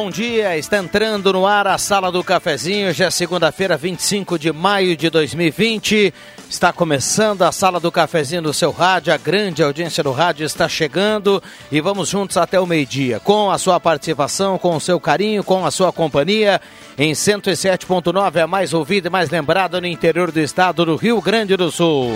Bom dia. Está entrando no ar a Sala do Cafezinho. Já é segunda-feira, 25 de maio de 2020. Está começando a Sala do Cafezinho no seu rádio. A grande audiência do rádio está chegando e vamos juntos até o meio-dia. Com a sua participação, com o seu carinho, com a sua companhia. Em 107.9, é mais ouvida e mais lembrada no interior do estado do Rio Grande do Sul.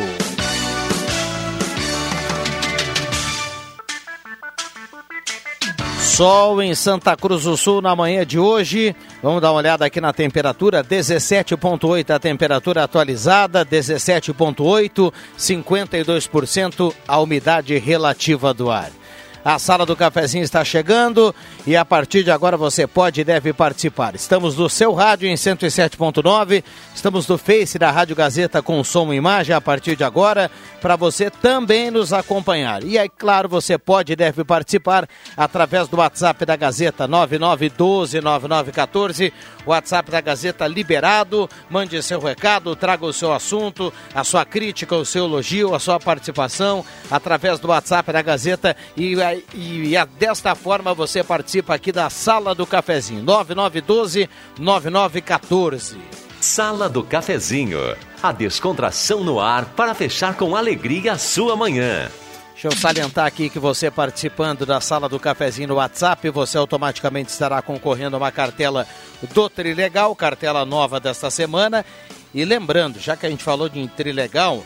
Sol em Santa Cruz do Sul na manhã de hoje. Vamos dar uma olhada aqui na temperatura: 17,8 a temperatura atualizada, 17,8, 52% a umidade relativa do ar. A sala do cafezinho está chegando e a partir de agora você pode e deve participar. Estamos no seu rádio em 107.9, estamos no Face da Rádio Gazeta com som e imagem a partir de agora para você também nos acompanhar. E aí, claro, você pode e deve participar através do WhatsApp da Gazeta 99129914, WhatsApp da Gazeta liberado. Mande seu recado, traga o seu assunto, a sua crítica, o seu elogio, a sua participação através do WhatsApp da Gazeta e e, e desta forma você participa aqui da Sala do Cafezinho. 9912-9914. Sala do Cafezinho. A descontração no ar para fechar com alegria a sua manhã. Deixa eu salientar aqui que você participando da sala do cafezinho no WhatsApp, você automaticamente estará concorrendo a uma cartela do Trilegal, cartela nova desta semana. E lembrando, já que a gente falou de Trilegal,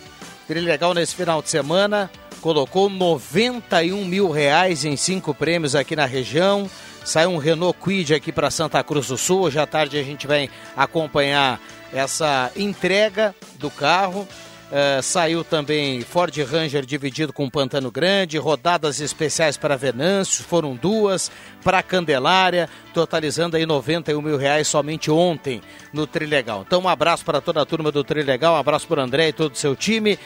Trilegal nesse final de semana colocou 91 mil reais em cinco prêmios aqui na região. Saiu um Renault Quid aqui para Santa Cruz do Sul. Hoje à tarde a gente vai acompanhar essa entrega do carro. Uh, saiu também Ford Ranger dividido com Pantano Grande, rodadas especiais para Venâncio, foram duas, para Candelária, totalizando aí 91 mil reais somente ontem no Trilegal. Então um abraço para toda a turma do Trilegal, um abraço para André e todo o seu time.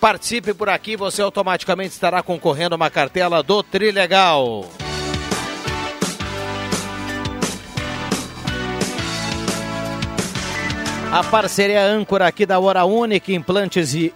Participe por aqui, você automaticamente estará concorrendo a uma cartela do Trilegal. A parceria âncora aqui da Hora Única, implantes e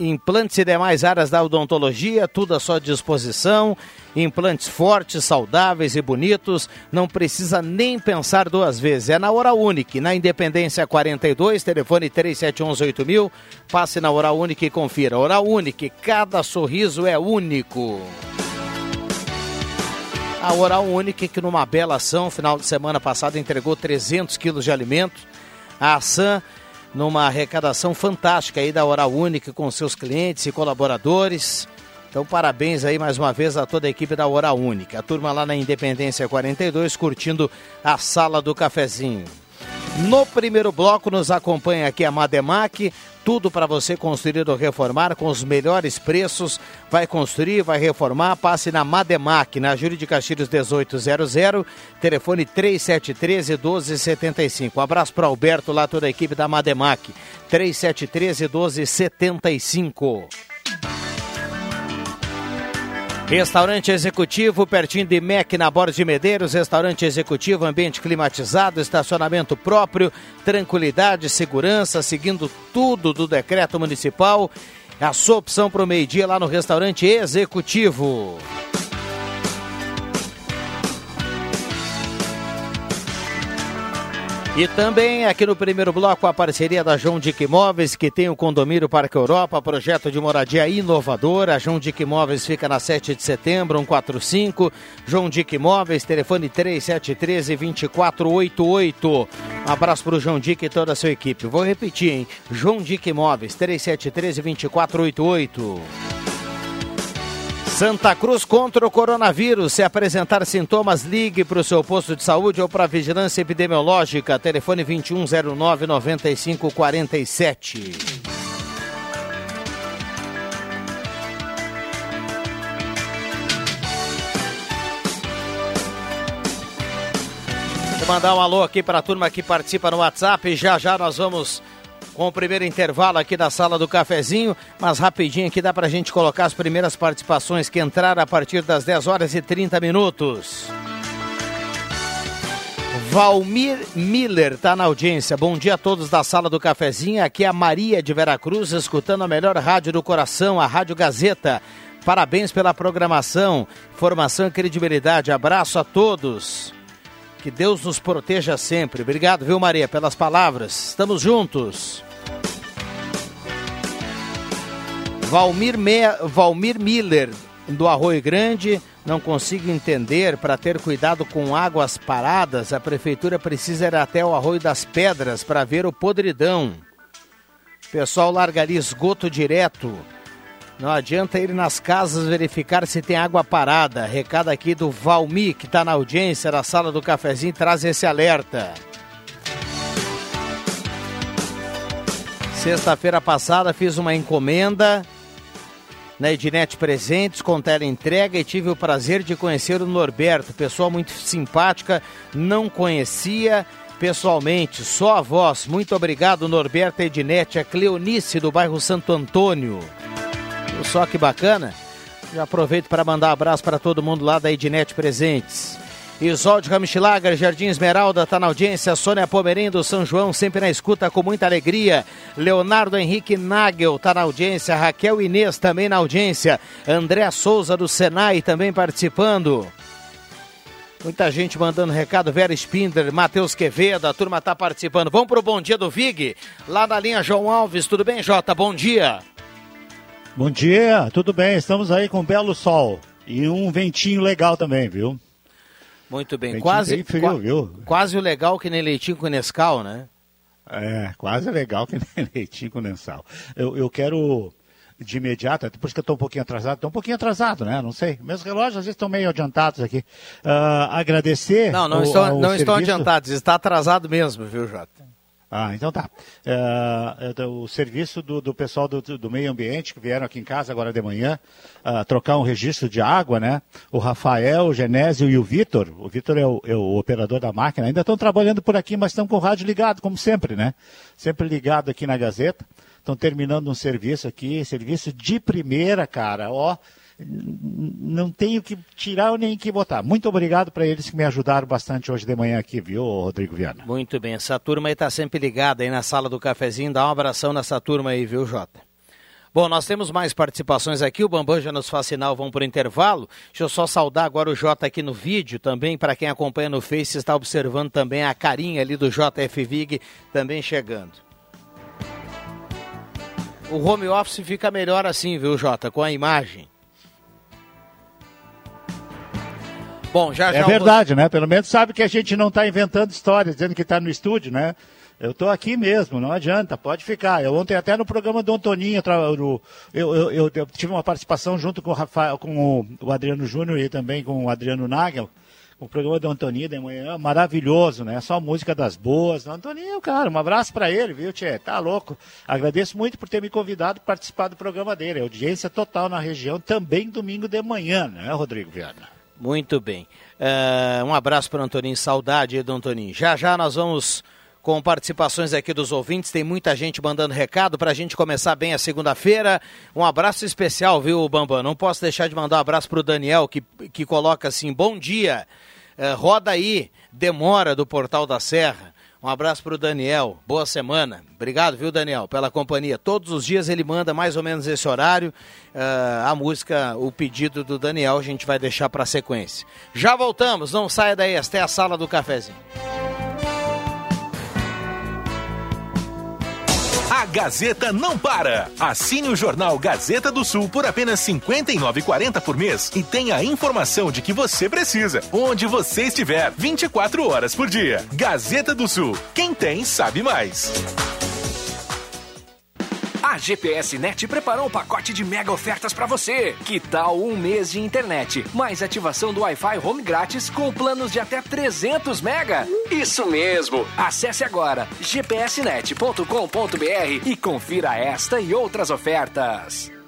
implantes e demais áreas da odontologia, tudo à sua disposição. Implantes fortes, saudáveis e bonitos, não precisa nem pensar duas vezes. É na Hora Única, na Independência 42, telefone 37118000. Passe na Hora Única e confira. Hora Única, cada sorriso é único. A Oral Única, que numa bela ação, final de semana passada, entregou 300 quilos de alimento. A ação numa arrecadação fantástica aí da Oral Única com seus clientes e colaboradores. Então, parabéns aí mais uma vez a toda a equipe da Hora Única. A turma lá na Independência 42 curtindo a sala do cafezinho. No primeiro bloco nos acompanha aqui a Mademac, tudo para você construir ou reformar com os melhores preços. Vai construir, vai reformar, passe na Mademac, na Júlio de Castilhos 1800, telefone 3713 1275. Um abraço para Alberto lá toda a equipe da Mademac, 3713 1275. Restaurante Executivo, pertinho de MEC, na Borda de Medeiros. Restaurante Executivo, ambiente climatizado, estacionamento próprio, tranquilidade, segurança, seguindo tudo do decreto municipal. A sua opção para o meio-dia lá no Restaurante Executivo. E também aqui no primeiro bloco a parceria da João Dick Imóveis, que tem o condomínio Parque Europa, projeto de moradia inovador. A João Dick Imóveis fica na 7 de setembro, 145. João Dick Imóveis, telefone 3713 2488. Um abraço para o João Dick e toda a sua equipe. Vou repetir, hein? João Dick Imóveis, 3713 2488. Santa Cruz contra o coronavírus. Se apresentar sintomas, ligue para o seu posto de saúde ou para a vigilância epidemiológica. Telefone 2109 9547. Vou mandar um alô aqui para a turma que participa no WhatsApp. Já já nós vamos com o primeiro intervalo aqui da sala do cafezinho, mas rapidinho aqui dá para a gente colocar as primeiras participações que entraram a partir das 10 horas e 30 minutos. Valmir Miller está na audiência. Bom dia a todos da sala do cafezinho. Aqui é a Maria de Veracruz, escutando a melhor rádio do coração, a Rádio Gazeta. Parabéns pela programação, formação e credibilidade. Abraço a todos. Que Deus nos proteja sempre. Obrigado, viu, Maria, pelas palavras. Estamos juntos. Valmir, Me... Valmir Miller, do Arroio Grande, não consigo entender. Para ter cuidado com águas paradas, a prefeitura precisa ir até o Arroio das Pedras para ver o podridão. O pessoal largaria esgoto direto. Não adianta ir nas casas verificar se tem água parada. Recado aqui do Valmi, que está na audiência da sala do cafezinho, traz esse alerta. Sexta-feira passada fiz uma encomenda na Ednet Presentes com tela entrega e tive o prazer de conhecer o Norberto, pessoa muito simpática, não conhecia pessoalmente, só a voz. Muito obrigado, Norberto Ednet, a Cleonice do bairro Santo Antônio. Só que bacana. Já aproveito para mandar um abraço para todo mundo lá da Ednet Presentes. Isolde Ramschlager, Jardim Esmeralda, está na audiência. Sônia Pomerim do São João, sempre na escuta com muita alegria. Leonardo Henrique Nagel está na audiência. Raquel Inês também na audiência. André Souza do Senai também participando. Muita gente mandando recado. Vera Spinder, Matheus Quevedo, a turma está participando. Vamos para o Bom Dia do Vig, lá na linha João Alves. Tudo bem, Jota? Bom dia. Bom dia, tudo bem? Estamos aí com um belo sol e um ventinho legal também, viu? Muito bem, quase, bem frio, viu? quase o legal que nem leitinho com Nescau, né? É, quase legal que nem leitinho com Nescau. Eu, eu quero de imediato, por isso que eu estou um pouquinho atrasado, estou um pouquinho atrasado, né? Não sei. Meus relógios às vezes estão meio adiantados aqui. Uh, agradecer. Não, não, o, estão, não estão adiantados, está atrasado mesmo, viu, Jota? Ah, então tá. É, é, o serviço do, do pessoal do, do, meio ambiente que vieram aqui em casa agora de manhã uh, trocar um registro de água, né? O Rafael, o Genésio e o Vitor. O Vitor é, é, o operador da máquina. Ainda estão trabalhando por aqui, mas estão com o rádio ligado, como sempre, né? Sempre ligado aqui na Gazeta. Estão terminando um serviço aqui, serviço de primeira, cara. Ó, não tenho que tirar nem que botar. Muito obrigado para eles que me ajudaram bastante hoje de manhã aqui, viu, Rodrigo Viana? Muito bem, essa turma aí está sempre ligada aí na sala do cafezinho, dá um abração nessa turma aí, viu, Jota? Bom, nós temos mais participações aqui, o Bambam já nos faz sinal, vamos para o intervalo. Deixa eu só saudar agora o Jota aqui no vídeo também, para quem acompanha no Face, está observando também a carinha ali do JF Vig também chegando. O home office fica melhor assim, viu, Jota, com a imagem. Bom, já, já é verdade, né? Pelo menos sabe que a gente não está inventando histórias, dizendo que está no estúdio, né? Eu estou aqui mesmo, não adianta, pode ficar. Eu ontem até no programa do Antoninho, eu, eu, eu, eu tive uma participação junto com o, Rafael, com o Adriano Júnior e também com o Adriano Nagel, o programa do Antoninho de manhã, maravilhoso, né? Só música das boas. Antoninho, cara, um abraço para ele, viu, Tchê? Tá louco. Agradeço muito por ter me convidado para participar do programa dele. Audiência total na região, também domingo de manhã, né, Rodrigo Viana? Muito bem. Uh, um abraço para o Antoninho, saudade do Antoninho. Já já nós vamos com participações aqui dos ouvintes. Tem muita gente mandando recado para a gente começar bem a segunda-feira. Um abraço especial, viu, Bambam? Não posso deixar de mandar um abraço para o Daniel, que, que coloca assim: bom dia, uh, roda aí, demora do Portal da Serra. Um abraço para o Daniel. Boa semana. Obrigado, viu, Daniel, pela companhia. Todos os dias ele manda mais ou menos esse horário. Uh, a música, o pedido do Daniel, a gente vai deixar para sequência. Já voltamos, não saia daí, esta é a sala do cafezinho. Gazeta não para. Assine o jornal Gazeta do Sul por apenas R$ 59,40 por mês e tenha a informação de que você precisa, onde você estiver, 24 horas por dia. Gazeta do Sul. Quem tem, sabe mais. A GPS Net preparou um pacote de mega ofertas para você. Que tal um mês de internet, mais ativação do Wi-Fi Home grátis com planos de até 300 mega? Isso mesmo! Acesse agora gpsnet.com.br e confira esta e outras ofertas.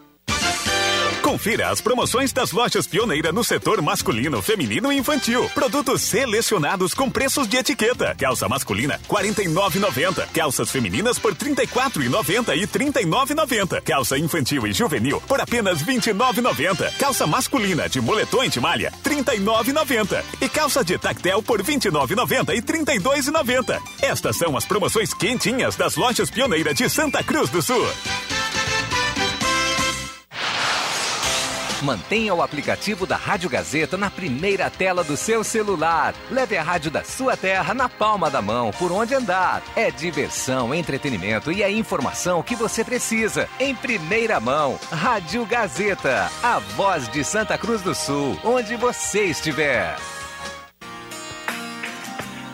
Confira as promoções das lojas Pioneira no setor masculino, feminino e infantil. Produtos selecionados com preços de etiqueta. Calça masculina 49,90. Calças femininas por 34,90 e 39,90. Calça infantil e juvenil por apenas 29,90. Calça masculina de moletom de malha 39,90 e calça de tactel por 29,90 e 32,90. Estas são as promoções quentinhas das lojas Pioneira de Santa Cruz do Sul. Mantenha o aplicativo da Rádio Gazeta na primeira tela do seu celular. Leve a rádio da sua terra na palma da mão, por onde andar. É diversão, entretenimento e a informação que você precisa. Em primeira mão, Rádio Gazeta, a voz de Santa Cruz do Sul, onde você estiver.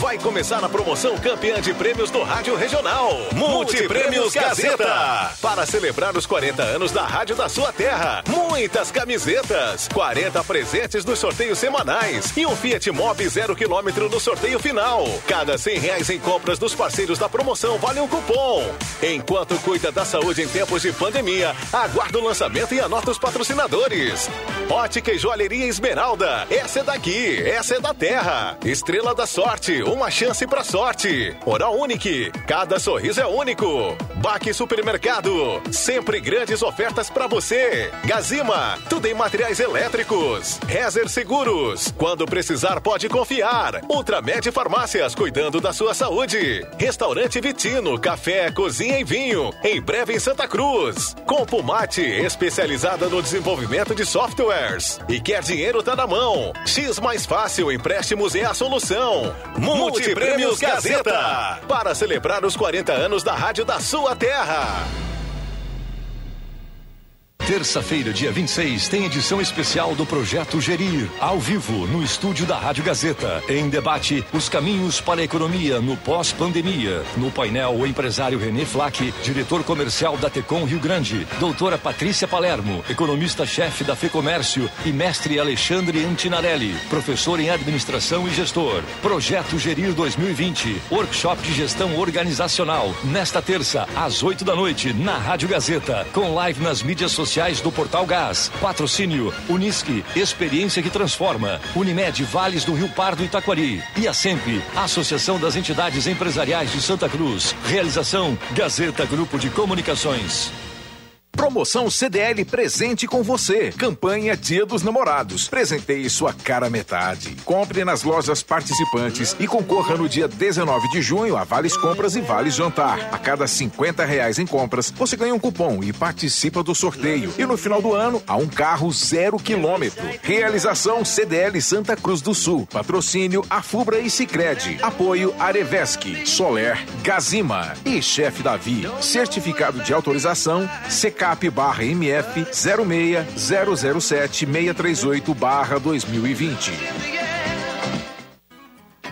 Vai começar a promoção campeã de prêmios do Rádio Regional. Multiprêmios Gazeta. Para celebrar os 40 anos da Rádio da sua terra. Muitas camisetas, 40 presentes nos sorteios semanais e um Fiat Mobi zero quilômetro no sorteio final. Cada 100 reais em compras dos parceiros da promoção vale um cupom. Enquanto cuida da saúde em tempos de pandemia, aguarda o lançamento e anota os patrocinadores. Ótica e Joalheria Esmeralda. Essa é daqui, essa é da terra. Estrela da Sorte, uma chance pra sorte. Oral Unique, cada sorriso é único. Baque Supermercado, sempre grandes ofertas para você. Gazima, tudo em materiais elétricos. Rezer Seguros, quando precisar pode confiar. Ultramed Farmácias, cuidando da sua saúde. Restaurante Vitino, café, cozinha e vinho. Em breve em Santa Cruz. Compumate, especializada no desenvolvimento de softwares. E quer dinheiro tá na mão. X mais fácil, empréstimos é a solução. Multiprêmios Gazeta. Para celebrar os 40 anos da rádio da sua terra. Terça-feira, dia 26, tem edição especial do Projeto Gerir, ao vivo, no estúdio da Rádio Gazeta. Em debate, os caminhos para a economia no pós-pandemia. No painel, o empresário René Flack, diretor comercial da Tecom Rio Grande, doutora Patrícia Palermo, economista-chefe da FEComércio e mestre Alexandre Antinarelli, professor em administração e gestor. Projeto Gerir 2020, workshop de gestão organizacional. Nesta terça, às 8 da noite, na Rádio Gazeta, com live nas mídias sociais do Portal Gás. Patrocínio Unisque, experiência que transforma. Unimed Vales do Rio Pardo Itaquari. E a SEMP, Associação das Entidades Empresariais de Santa Cruz. Realização Gazeta Grupo de Comunicações. Promoção CDL presente com você. Campanha Dia dos Namorados. Presenteie sua cara metade. Compre nas lojas participantes e concorra no dia 19 de junho a vales compras e vales jantar. A cada 50 reais em compras, você ganha um cupom e participa do sorteio. E no final do ano, há um carro zero quilômetro. Realização CDL Santa Cruz do Sul. Patrocínio Afubra e Sicredi. Apoio Arevesc, Soler, Gazima e Chefe Davi. Certificado de autorização CK CAP barra MF 06007 barra 2020.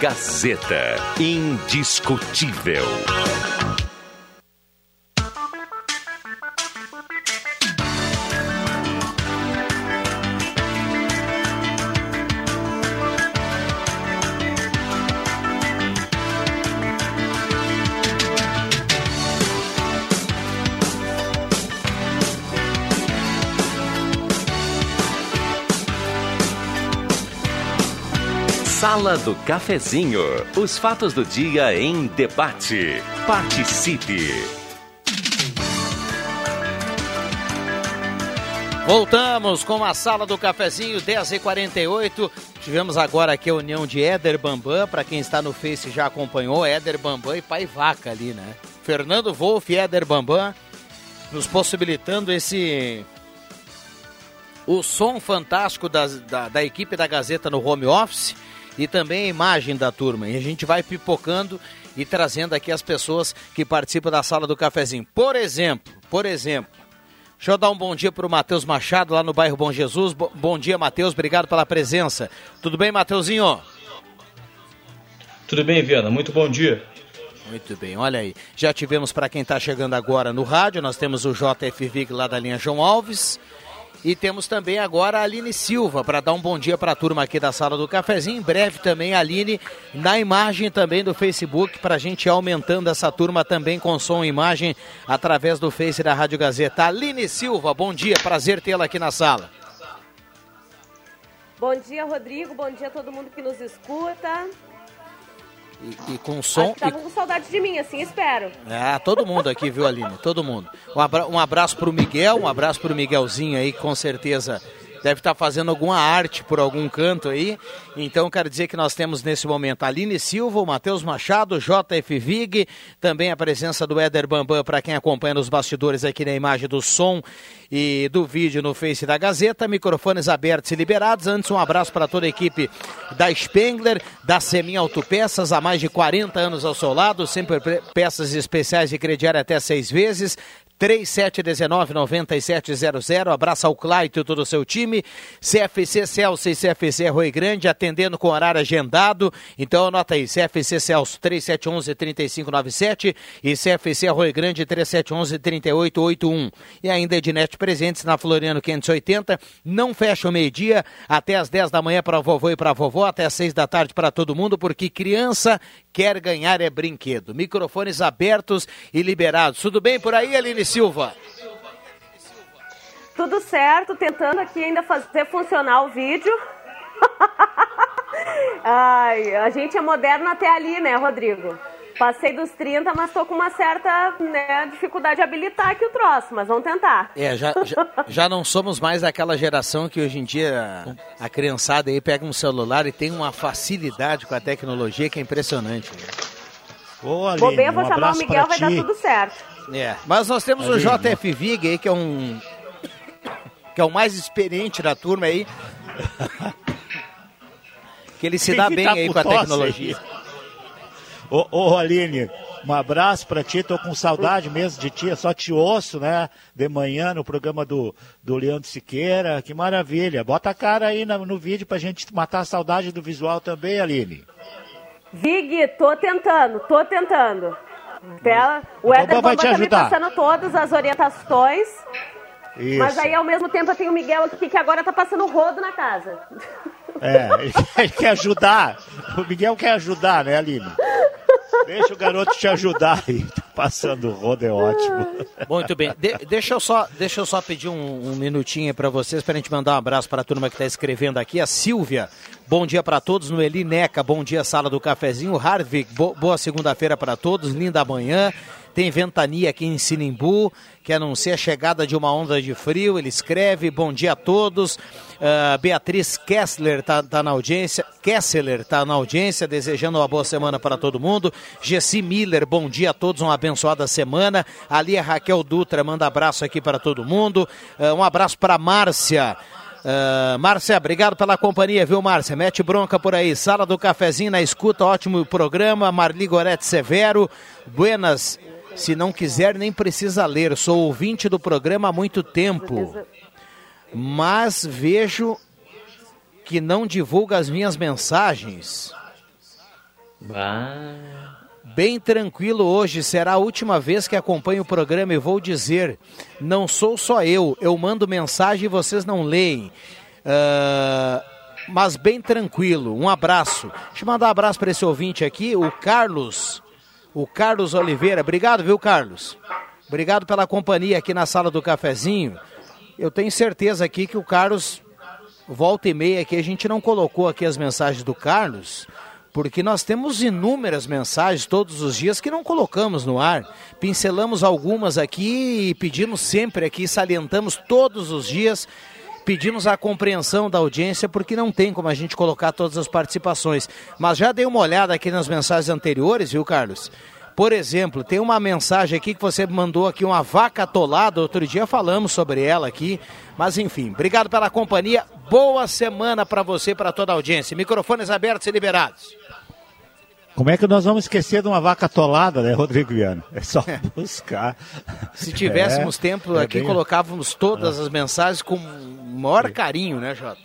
Gazeta. Indiscutível. Sala do Cafezinho. Os fatos do dia em debate. Participe. Voltamos com a Sala do Cafezinho, 10h48. Tivemos agora aqui a união de Éder Bambam. Para quem está no Face já acompanhou, Éder Bambam e Pai Vaca ali, né? Fernando Wolff e Éder Bambam nos possibilitando esse o som fantástico da, da, da, equipe da Gazeta no home office e também a imagem da turma. E a gente vai pipocando e trazendo aqui as pessoas que participam da sala do cafezinho. Por exemplo, por exemplo, deixa eu dar um bom dia para o Matheus Machado lá no bairro Bom Jesus. Bom dia, Matheus, obrigado pela presença. Tudo bem, Mateuzinho? Tudo bem, Viana, muito bom dia. Muito bem, olha aí. Já tivemos para quem está chegando agora no rádio, nós temos o JF lá da linha João Alves. E temos também agora a Aline Silva para dar um bom dia para a turma aqui da sala do cafezinho. Em breve também a Aline na imagem também do Facebook para a gente ir aumentando essa turma também com som e imagem através do Face da Rádio Gazeta. Aline Silva, bom dia, prazer tê-la aqui na sala. Bom dia, Rodrigo. Bom dia a todo mundo que nos escuta. E, e com som. Estavam e... com saudade de mim, assim espero. Ah, todo mundo aqui, viu, Aline? Todo mundo. Um, abra... um abraço pro Miguel, um abraço pro Miguelzinho aí, com certeza deve estar fazendo alguma arte por algum canto aí. Então, quero dizer que nós temos nesse momento a Aline Silva, o Matheus Machado, JF Vig, também a presença do Éder Bambam para quem acompanha nos bastidores aqui na imagem do som e do vídeo no Face da Gazeta. Microfones abertos e liberados. Antes, um abraço para toda a equipe da Spengler, da Semin Autopeças, há mais de 40 anos ao seu lado, sempre peças especiais de crediário até seis vezes. 3719-9700. Abraço ao Claito e todo o seu time. CFC Celso e CFC Rui Grande, atendendo com horário agendado. Então anota aí, CFC Celso 3711-3597 e CFC Rui Grande 3711-3881. E ainda Ednet Presentes na Floriano 580. Não fecha o meio-dia, até às 10 da manhã para vovô e para vovó, até às 6 da tarde para todo mundo, porque criança quer ganhar é brinquedo. Microfones abertos e liberados. Tudo bem por aí, Aline Silva? Tudo certo, tentando aqui ainda fazer funcionar o vídeo. Ai, a gente é moderno até ali, né, Rodrigo? Passei dos 30, mas tô com uma certa né, dificuldade de habilitar aqui o troço, mas vamos tentar. É, já, já, já, não somos mais daquela geração que hoje em dia a, a criançada aí pega um celular e tem uma facilidade com a tecnologia que é impressionante. Né? Ô, Aline, vou bem, eu vou um chamar o Miguel, vai dar tudo certo. É, mas nós temos Aline, o JF Vig aí, que é um... que é o mais experiente da turma aí. que ele se Quem dá bem tá aí com a tecnologia. Aí? Ô, ô Aline, Um abraço para ti, tô com saudade mesmo de ti, só te ouço, né? De manhã no programa do, do Leandro Siqueira, que maravilha. Bota a cara aí no, no vídeo pra gente matar a saudade do visual também, Aline. Vig, tô tentando, tô tentando. O Então, Éder vai te Bamba tá me ajudar. passando todas as orientações. Isso. Mas aí, ao mesmo tempo, eu tenho o Miguel aqui que agora tá passando rodo na casa. É, ele quer, ajudar. O Miguel quer ajudar, né, Aline? Deixa o garoto te ajudar aí. Tá passando o rodo, é ótimo. Muito bem. De- deixa, eu só, deixa eu só pedir um, um minutinho para vocês, para a gente mandar um abraço para a turma que está escrevendo aqui. A Silvia, bom dia para todos. No Neca, bom dia, sala do cafezinho. Harvik, bo- boa segunda-feira para todos. Linda manhã. Tem ventania aqui em Sinimbu, que anuncia a chegada de uma onda de frio. Ele escreve, bom dia a todos. Ah, Beatriz Kessler está na audiência. Kessler está na audiência, desejando uma boa semana para todo mundo. Gessi Miller, bom dia a todos, uma abençoada semana. Ali a Raquel Dutra manda abraço aqui para todo mundo. Ah, um abraço para Márcia. Ah, Márcia, obrigado pela companhia, viu, Márcia? Mete bronca por aí. Sala do Cafezinho na escuta, ótimo programa. Marli Gorete Severo, buenas. Se não quiser, nem precisa ler. Sou ouvinte do programa há muito tempo. Mas vejo que não divulga as minhas mensagens. Bem tranquilo hoje, será a última vez que acompanho o programa e vou dizer: não sou só eu, eu mando mensagem e vocês não leem. Ah, mas bem tranquilo, um abraço. Deixa eu mandar um abraço para esse ouvinte aqui, o Carlos. O Carlos Oliveira. Obrigado, viu, Carlos? Obrigado pela companhia aqui na sala do cafezinho. Eu tenho certeza aqui que o Carlos volta e meia aqui a gente não colocou aqui as mensagens do Carlos, porque nós temos inúmeras mensagens todos os dias que não colocamos no ar. Pincelamos algumas aqui e pedimos sempre aqui, salientamos todos os dias, pedimos a compreensão da audiência, porque não tem como a gente colocar todas as participações. Mas já dei uma olhada aqui nas mensagens anteriores, viu, Carlos? Por exemplo, tem uma mensagem aqui que você mandou aqui, uma vaca atolada. Outro dia falamos sobre ela aqui. Mas enfim, obrigado pela companhia. Boa semana para você e para toda a audiência. Microfones abertos e liberados. Como é que nós vamos esquecer de uma vaca atolada, né, Rodrigo Viana? É só buscar. Se tivéssemos É, tempo é aqui, bem- colocávamos todas as mensagens com o maior carinho, né, Jota?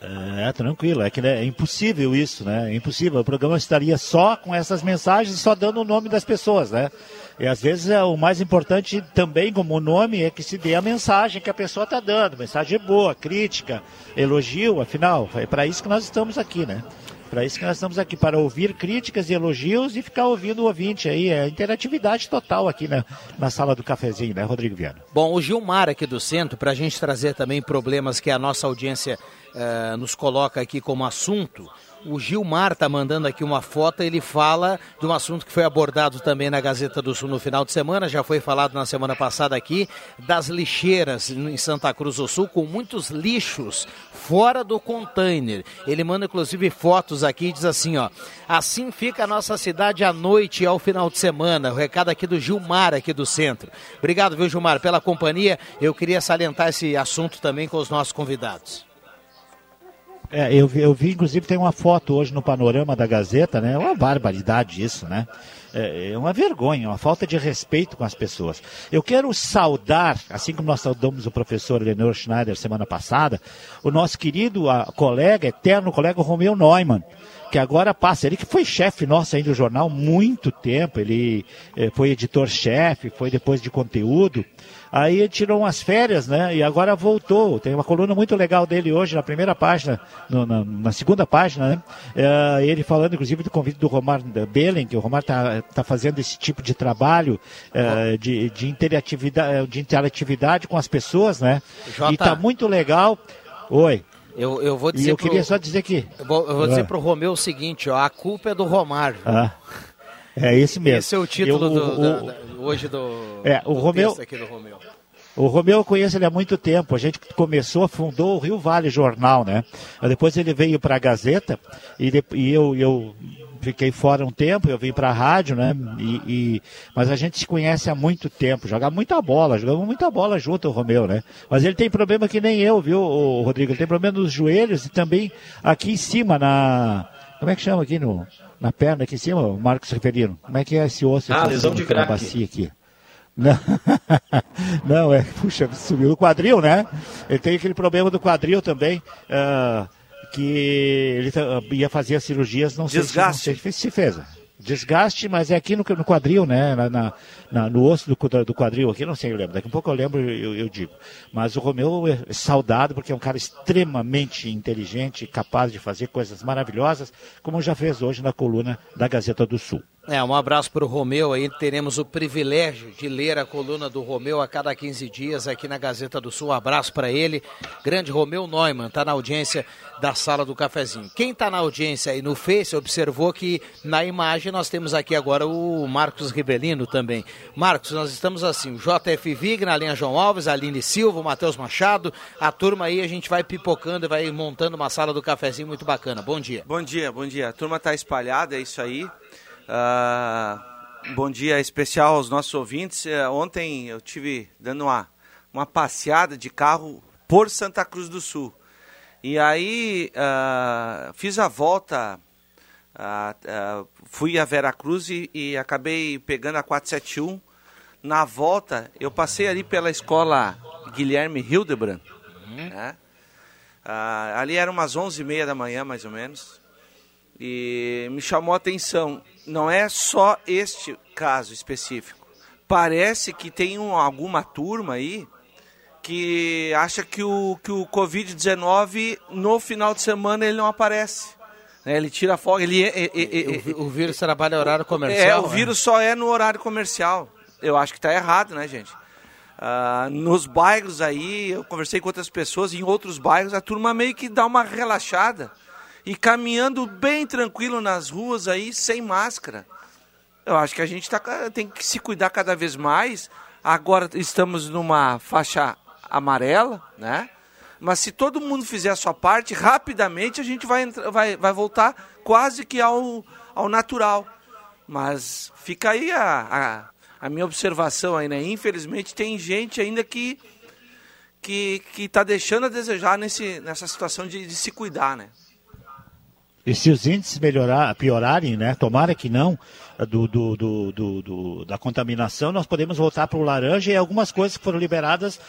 É, tranquilo, é que né, é impossível isso, né? É impossível. O programa estaria só com essas mensagens, só dando o nome das pessoas, né? E às vezes é, o mais importante também, como o nome, é que se dê a mensagem que a pessoa está dando. Mensagem boa, crítica, elogio, afinal, é para isso que nós estamos aqui, né? Para isso que nós estamos aqui, para ouvir críticas e elogios e ficar ouvindo o ouvinte aí. É interatividade total aqui na, na sala do cafezinho, né, Rodrigo Viana? Bom, o Gilmar aqui do centro, para a gente trazer também problemas que a nossa audiência eh, nos coloca aqui como assunto. O Gilmar está mandando aqui uma foto, ele fala de um assunto que foi abordado também na Gazeta do Sul no final de semana, já foi falado na semana passada aqui, das lixeiras em Santa Cruz do Sul, com muitos lixos fora do container. Ele manda inclusive fotos aqui e diz assim, ó, assim fica a nossa cidade à noite e ao final de semana. O recado aqui do Gilmar, aqui do centro. Obrigado, viu, Gilmar, pela companhia. Eu queria salientar esse assunto também com os nossos convidados. É, eu, vi- eu vi, inclusive, tem uma foto hoje no panorama da Gazeta, né? É uma barbaridade isso, né? É, é uma vergonha, uma falta de respeito com as pessoas. Eu quero saudar, assim como nós saudamos o professor Leonor Schneider semana passada, o nosso querido colega, eterno colega Romeu Neumann, que agora passa, ele que foi chefe nosso aí do jornal muito tempo, ele eh, foi editor-chefe, foi depois de conteúdo, aí ele tirou umas férias, né, e agora voltou, tem uma coluna muito legal dele hoje, na primeira página, no- na, na segunda página, né, eh, ele falando inclusive do convite do Romar Belen, que o Romar está tá fazendo esse tipo de trabalho eh, de, de, interatividade, de interatividade com as pessoas, né, Jota. e tá muito legal. Oi. Eu, eu vou dizer E eu pro- queria só dizer que... Eu vou, eu vou dizer Ah. para o Romeu o seguinte, ó, a culpa é do Romário. Ah, é esse mesmo. Esse é o título Eu- do- o- da- da- hoje do, É, o do Romeu- aqui do Romeu. O Romeu eu conheço ele há muito tempo. A gente começou, fundou o Rio Vale Jornal, né? Depois ele veio para a Gazeta e, de- e eu, eu fiquei fora um tempo, eu vim para a rádio, né? E, e- mas a gente se conhece há muito tempo, joga muita bola, jogamos muita bola junto, o Romeu, né? Mas ele tem problema que nem eu, viu, o Rodrigo? Ele tem problema nos joelhos e também aqui em cima, na. Como é que chama aqui no. Na perna aqui em cima, Marcos Riverino. Como é que é esse osso? Ah, lesão de craque. bacia aqui. Não, não, é, puxa, subiu o quadril, né? Ele tem aquele problema do quadril também, uh, que ele ia fazer as cirurgias, não Desgaste. sei se, não sei se fez desgaste, mas é aqui no, no quadril, né? Na, na, no osso do, do quadril aqui, não sei, eu lembro. Daqui a pouco eu lembro, eu, eu digo. Mas o Romeu é saudado porque é um cara extremamente inteligente, capaz de fazer coisas maravilhosas, como já fez hoje na coluna da Gazeta do Sul. É, um abraço para o Romeu aí. Teremos o privilégio de ler a coluna do Romeu a cada 15 dias aqui na Gazeta do Sul. Um abraço para ele. Grande Romeu Neumann, está na audiência da sala do cafezinho. Quem está na audiência aí no Face observou que na imagem nós temos aqui agora o Marcos Ribelino também. Marcos, nós estamos assim, o JF Vig na linha João Alves, Aline Silva, o Matheus Machado, a turma aí, a gente vai pipocando e vai montando uma sala do cafezinho muito bacana. Bom dia. Bom dia, bom dia. A turma está espalhada, é isso aí. Uh, bom dia especial aos nossos ouvintes. Uh, ontem eu tive dando uma, uma passeada de carro por Santa Cruz do Sul. E aí uh, fiz a volta, fui a Vera Cruz e, e, acabei pegando a 471. Na volta, eu passei ali pela escola Guilherme Hildebrand. Uhum. Né? ali eram umas 11h30 da manhã, mais ou menos. E me chamou a atenção não é só este caso específico. Parece que tem um, alguma turma aí que acha que o, que o Covid-19 no final de semana ele não aparece. Né? Ele tira folga. Ele, ele, ele, o, o, vírus trabalha horário comercial. É, o né? vírus só é no horário comercial. Eu acho que está errado, né, gente? Uh, nos bairros aí, eu conversei com outras pessoas, em outros bairros, a turma meio que dá uma relaxada e caminhando bem tranquilo nas ruas aí, sem máscara. Eu acho que a gente tá, tem que se cuidar cada vez mais. Agora estamos numa faixa amarela, né? Mas se todo mundo fizer a sua parte, rapidamente a gente vai, vai, vai voltar quase que ao, ao natural. Mas fica aí a, a, a minha observação aí, né? Infelizmente tem gente ainda que que está deixando a desejar nesse, nessa situação de, de se cuidar, né? E se os índices melhorar, piorarem, né? Tomara que não, do, do, do, do da contaminação, nós podemos voltar para o laranja e algumas coisas que foram liberadas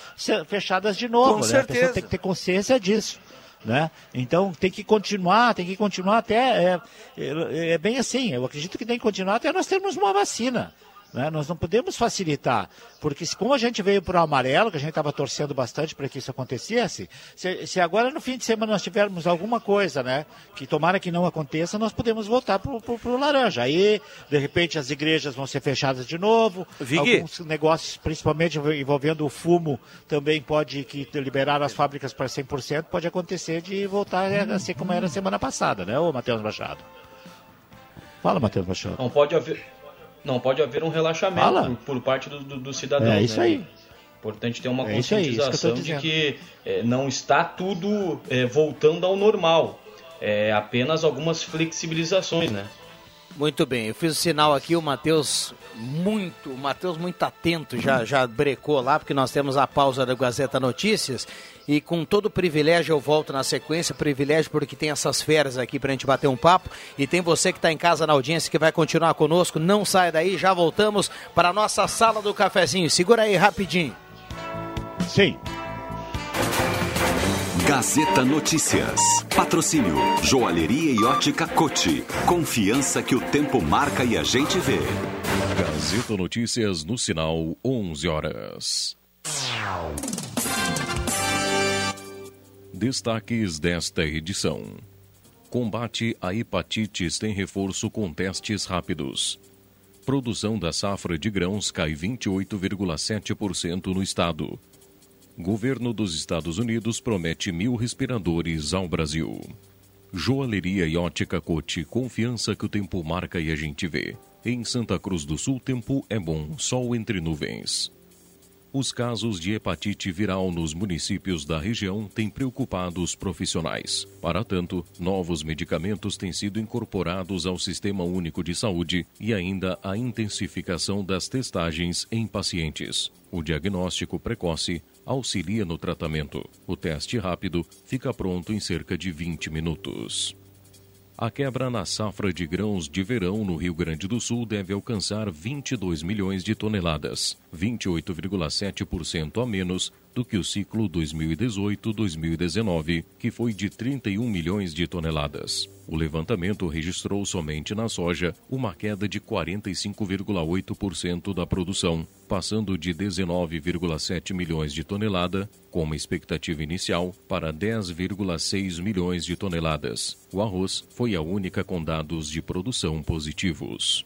fechadas de novo. Com né? certeza. A pessoa tem que ter consciência disso. Né? Então tem que continuar, tem que continuar até. É, é, é bem assim, eu acredito que tem que continuar até nós termos uma vacina. Né? Nós não podemos facilitar, porque se, como a gente veio para o amarelo, que a gente estava torcendo bastante para que isso acontecesse, se, se, agora no fim de semana nós tivermos alguma coisa, né, que tomara que não aconteça, nós podemos voltar para o laranja. Aí, de repente, as igrejas vão ser fechadas de novo, Vig. alguns negócios, principalmente envolvendo o fumo, também pode que liberar as fábricas para 100%, pode acontecer de voltar a ser como era semana passada, né, ô Matheus Machado? Fala, Matheus Machado. Não pode haver não pode haver um relaxamento por, por, parte do, do, do cidadão. É isso né? aí. Importante ter uma é conscientização que de que é, não está tudo é, voltando ao normal. É apenas algumas flexibilizações, né? Muito bem, eu fiz o sinal aqui, o Matheus muito, o Matheus muito atento, já, já brecou lá, porque nós temos a pausa da Gazeta Notícias e com todo o privilégio eu volto na sequência, privilégio porque tem essas férias aqui pra gente bater um papo e tem você que está em casa na audiência que vai continuar conosco, não sai daí, já voltamos para a nossa sala do cafezinho, segura aí rapidinho. Sim. Gazeta Notícias. Patrocínio Joalheria e Ótica Cote. Confiança que o tempo marca e a gente vê. Gazeta Notícias no sinal 11 horas. Destaques desta edição. Combate à hepatites tem reforço com testes rápidos. Produção da safra de grãos cai 28,7% no estado. Governo dos Estados Unidos promete mil respiradores ao Brasil. Joalheria e ótica Cote, confiança que o tempo marca e a gente vê. Em Santa Cruz do Sul, tempo é bom, sol entre nuvens. Os casos de hepatite viral nos municípios da região têm preocupado os profissionais. Para tanto, novos medicamentos têm sido incorporados ao Sistema Único de Saúde e ainda a intensificação das testagens em pacientes. O diagnóstico precoce auxilia no tratamento. O teste rápido fica pronto em cerca de 20 minutos. A quebra na safra de grãos de verão no Rio Grande do Sul deve alcançar 22 milhões de toneladas, 28,7% a menos do que o ciclo 2018-2019, que foi de 31 milhões de toneladas. O levantamento registrou somente na soja uma queda de 45,8% da produção, passando de 19,7 milhões de tonelada, com uma expectativa inicial, para 10,6 milhões de toneladas. O arroz foi a única com dados de produção positivos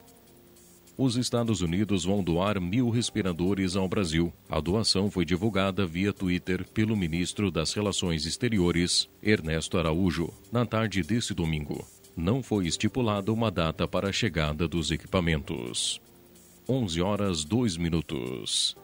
os Estados Unidos vão doar mil respiradores ao Brasil. A doação foi divulgada via Twitter pelo ministro das Relações Exteriores, Ernesto Araújo, na tarde desse domingo. Não foi estipulada uma data para a chegada dos equipamentos. 11 horas 2 minutos.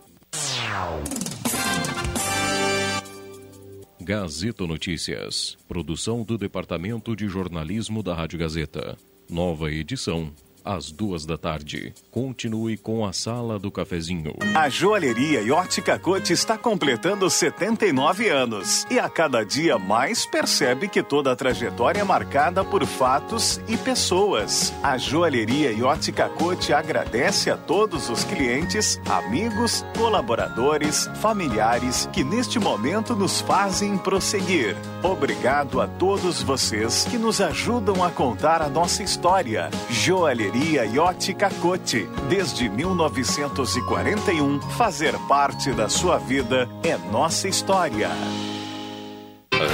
Gazeta Notícias. Produção do Departamento de Jornalismo da Rádio Gazeta. Nova edição às duas da tarde. Continue com a Sala do Cafezinho. A joalheria ótica Cote está completando 79 anos e a cada dia mais percebe que toda a trajetória é marcada por fatos e pessoas. A joalheria ótica Cote agradece a todos os clientes, amigos, colaboradores, familiares que neste momento nos fazem prosseguir. Obrigado a todos vocês que nos ajudam a contar a nossa história. Joalheria Joalheria Iote Cacote. Desde 1941, fazer parte da sua vida é nossa história.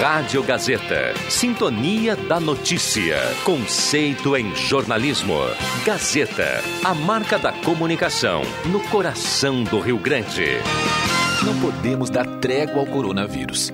Rádio Gazeta. Sintonia da Notícia. Conceito em jornalismo. Gazeta. A marca da comunicação no coração do Rio Grande. Não podemos dar trégua ao coronavírus.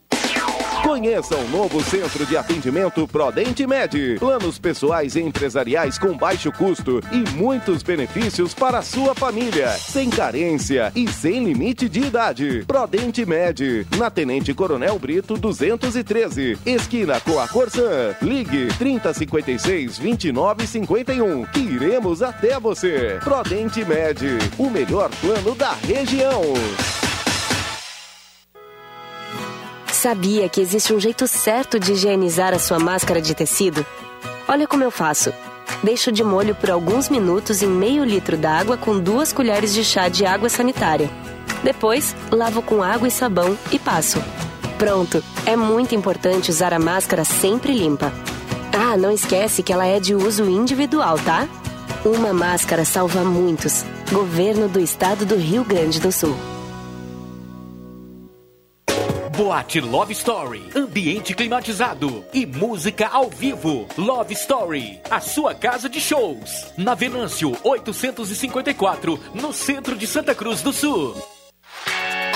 Conheça o novo centro de atendimento Prodente Med. Planos pessoais e empresariais com baixo custo e muitos benefícios para a sua família. Sem carência e sem limite de idade. Prodente Med. Na Tenente Coronel Brito 213. Esquina com a Corsã. Ligue 3056 2951. Que iremos até você. Prodente Med. O melhor plano da região. Sabia que existe um jeito certo de higienizar a sua máscara de tecido? Olha como eu faço. Deixo de molho por alguns minutos em meio litro d'água com duas colheres de chá de água sanitária. Depois, lavo com água e sabão e passo. Pronto! É muito importante usar a máscara sempre limpa. Ah, não esquece que ela é de uso individual, tá? Uma máscara salva muitos. Governo do Estado do Rio Grande do Sul. Boate Love Story, ambiente climatizado e música ao vivo. Love Story, a sua casa de shows. Na Venâncio 854, no centro de Santa Cruz do Sul.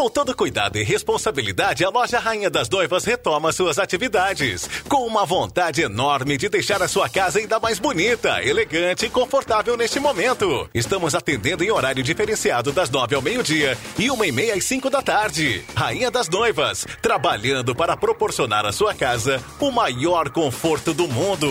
Com todo cuidado e responsabilidade, a loja Rainha das Noivas retoma suas atividades. Com uma vontade enorme de deixar a sua casa ainda mais bonita, elegante e confortável neste momento. Estamos atendendo em horário diferenciado das nove ao meio-dia e uma e meia às cinco da tarde. Rainha das Noivas, trabalhando para proporcionar à sua casa o maior conforto do mundo.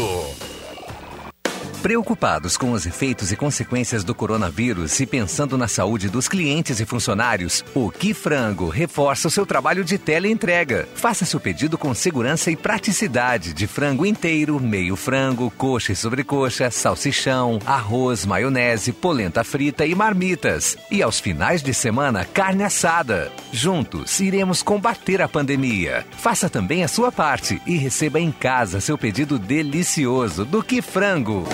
Preocupados com os efeitos e consequências do coronavírus e pensando na saúde dos clientes e funcionários, o Que Frango reforça o seu trabalho de teleentrega. Faça seu pedido com segurança e praticidade de frango inteiro, meio frango, coxa e sobrecoxa, salsichão, arroz, maionese, polenta frita e marmitas. E aos finais de semana, carne assada. Juntos, iremos combater a pandemia. Faça também a sua parte e receba em casa seu pedido delicioso do Que Frango.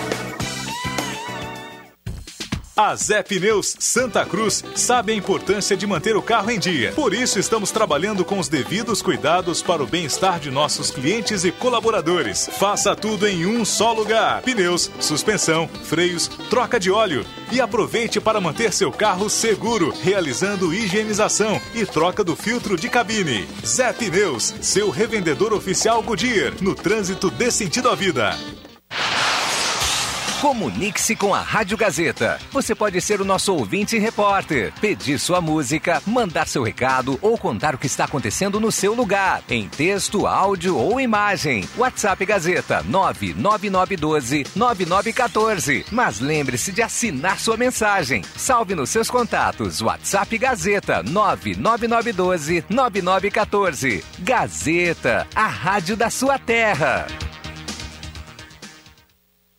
A Zé Pneus Santa Cruz sabe a importância de manter o carro em dia. Por isso, estamos trabalhando com os devidos cuidados para o bem-estar de nossos clientes e colaboradores. Faça tudo em um só lugar: pneus, suspensão, freios, troca de óleo. E aproveite para manter seu carro seguro, realizando higienização e troca do filtro de cabine. Zé Pneus, seu revendedor oficial Goodyear, no trânsito dê sentido à vida. Comunique-se com a Rádio Gazeta. Você pode ser o nosso ouvinte e repórter, pedir sua música, mandar seu recado ou contar o que está acontecendo no seu lugar, em texto, áudio ou imagem. WhatsApp Gazeta 99912 9914. Mas lembre-se de assinar sua mensagem. Salve nos seus contatos. WhatsApp Gazeta 99912 9914. Gazeta, a rádio da sua terra.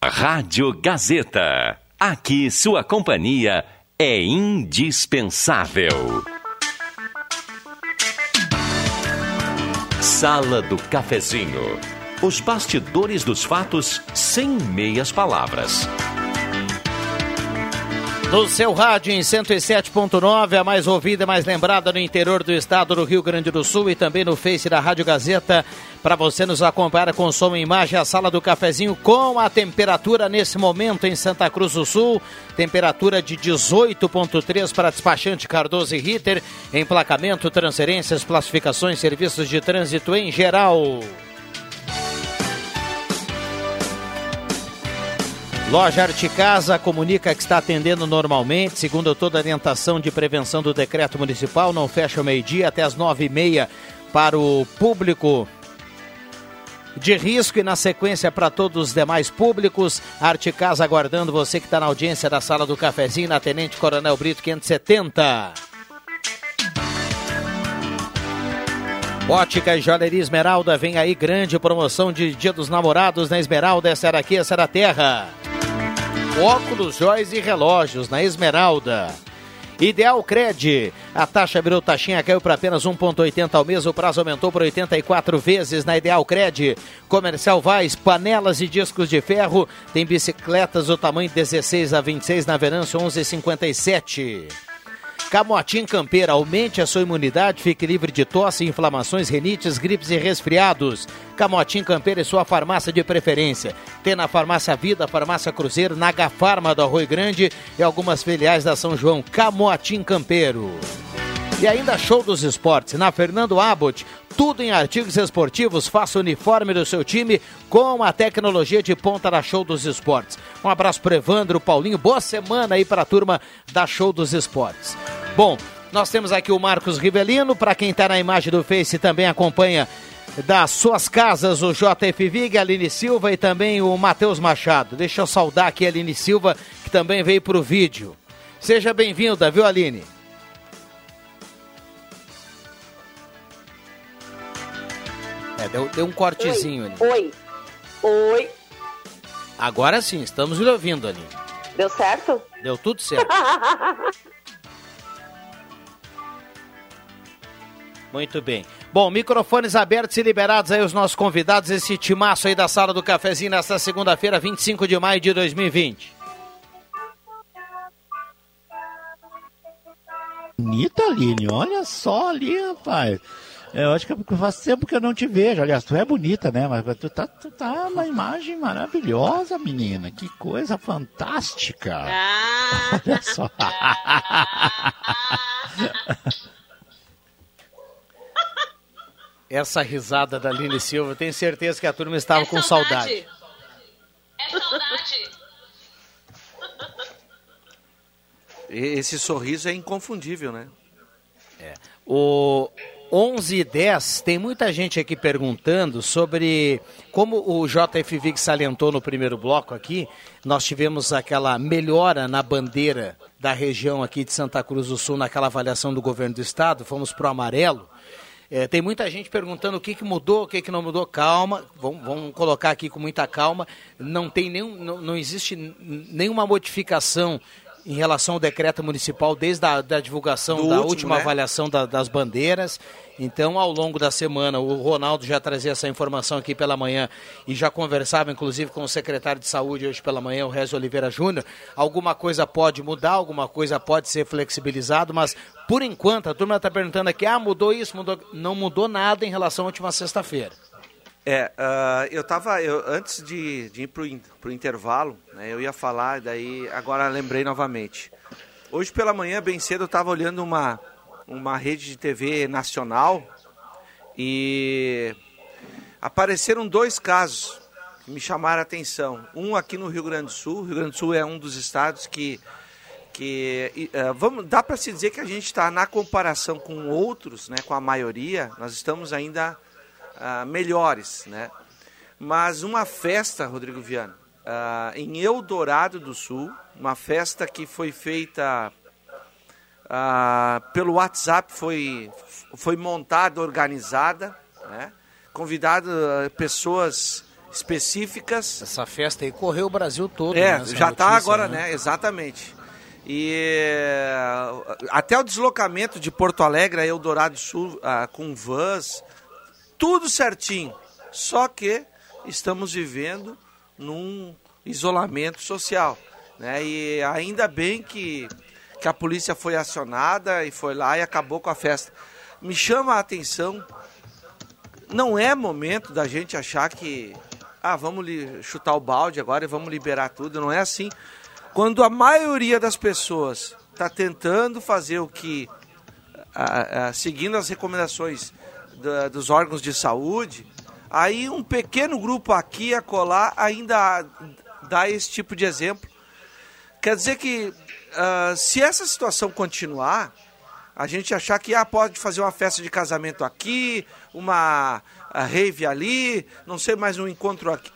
Rádio Gazeta. Aqui sua companhia é indispensável. Sala do Cafezinho. Os bastidores dos fatos sem meias palavras. No seu rádio em 107.9, a mais ouvida e mais lembrada no interior do estado do Rio Grande do Sul e também no Face da Rádio Gazeta. Para você nos acompanhar com som e imagem, a sala do cafezinho com a temperatura nesse momento em Santa Cruz do Sul. Temperatura de 18,3 para despachante Cardoso e Ritter. Emplacamento, transferências, classificações, serviços de trânsito em geral. Loja Arte Casa comunica que está atendendo normalmente, segundo toda a orientação de prevenção do decreto municipal, não fecha o meio-dia até as nove e meia para o público de risco e na sequência para todos os demais públicos. Arte Casa aguardando você que está na audiência da sala do cafezinho na Tenente Coronel Brito 570. Ótica e Joalheria Esmeralda, vem aí grande promoção de Dia dos Namorados na Esmeralda, essa era aqui, essa era a terra. Óculos, joias e relógios na Esmeralda. Ideal Cred. A taxa virou taxinha, caiu para apenas 1,80 ao mês. O prazo aumentou por 84 vezes na Ideal Cred. Comercial Vaz, panelas e discos de ferro. Tem bicicletas do tamanho 16 a 26 na Venâncio 1157. Camotim Campeira, aumente a sua imunidade, fique livre de tosse, inflamações, renites, gripes e resfriados. Camotim Campeira é sua farmácia de preferência. Tem na Farmácia Vida, Farmácia Cruzeiro, na Gafarma do Arroio Grande e algumas filiais da São João. Camotim Campeiro. E ainda show dos esportes. Na Fernando Abbott, tudo em artigos esportivos. Faça o uniforme do seu time com a tecnologia de ponta da Show dos Esportes. Um abraço para Evandro, Paulinho. Boa semana aí para a turma da Show dos Esportes. Bom, nós temos aqui o Marcos Rivelino. Para quem está na imagem do Face também acompanha das suas casas o JF Vig, a Aline Silva e também o Matheus Machado. Deixa eu saudar aqui a Aline Silva, que também veio para o vídeo. Seja bem-vinda, viu, Aline? É, deu, deu um cortezinho Oi. ali. Oi. Oi. Agora sim, estamos lhe ouvindo ali. Deu certo? Deu tudo certo. Muito bem. Bom, microfones abertos e liberados aí os nossos convidados, esse timaço aí da sala do cafezinho nesta segunda-feira, 25 de maio de 2020. Bonita, Aline, olha só ali, rapaz. Eu acho que é faz tempo que eu não te vejo. Aliás, tu é bonita, né? Mas tu tá, tu tá uma imagem maravilhosa, menina. Que coisa fantástica. Ah. Olha só. Essa risada da Aline Silva, tenho certeza que a turma estava é com saudade. saudade. É saudade. Esse sorriso é inconfundível, né? É. O, 11 e 10, tem muita gente aqui perguntando sobre como o JF Vig salientou no primeiro bloco aqui, nós tivemos aquela melhora na bandeira da região aqui de Santa Cruz do Sul naquela avaliação do governo do estado, fomos para o amarelo. É, tem muita gente perguntando o que, que mudou, o que, que não mudou. Calma, vamos, vamos colocar aqui com muita calma. Não tem nenhum, não, não existe nenhuma modificação em relação ao decreto municipal desde a da divulgação Do da último, última né? avaliação da, das bandeiras. Então, ao longo da semana, o Ronaldo já trazia essa informação aqui pela manhã e já conversava, inclusive, com o secretário de saúde hoje pela manhã, o Rezo Oliveira Júnior. Alguma coisa pode mudar, alguma coisa pode ser flexibilizado, mas por enquanto a turma está perguntando aqui: ah, mudou isso, mudou. Não mudou nada em relação à última sexta-feira. É, uh, eu estava eu, antes de, de ir para o intervalo, né, eu ia falar, daí agora lembrei novamente. Hoje pela manhã, bem cedo, eu estava olhando uma, uma rede de TV nacional e apareceram dois casos que me chamaram a atenção. Um aqui no Rio Grande do Sul. O Rio Grande do Sul é um dos estados que que uh, vamos dá para se dizer que a gente está na comparação com outros, né, com a maioria, nós estamos ainda uh, melhores, né? Mas uma festa, Rodrigo Viana, uh, em Eldorado do Sul, uma festa que foi feita uh, pelo WhatsApp, foi, foi montada, organizada, né? Convidado pessoas específicas. Essa festa aí correu o Brasil todo. É, né, já está agora, né? né? Exatamente. E até o deslocamento de Porto Alegre a Eldorado Sul uh, com vans, tudo certinho. Só que estamos vivendo num isolamento social. Né? E ainda bem que, que a polícia foi acionada e foi lá e acabou com a festa. Me chama a atenção, não é momento da gente achar que ah, vamos chutar o balde agora e vamos liberar tudo. Não é assim. Quando a maioria das pessoas está tentando fazer o que, a, a, seguindo as recomendações da, dos órgãos de saúde, aí um pequeno grupo aqui a colar ainda dá esse tipo de exemplo. Quer dizer que uh, se essa situação continuar, a gente achar que ah, pode fazer uma festa de casamento aqui, uma rave ali, não sei mais um encontro aqui.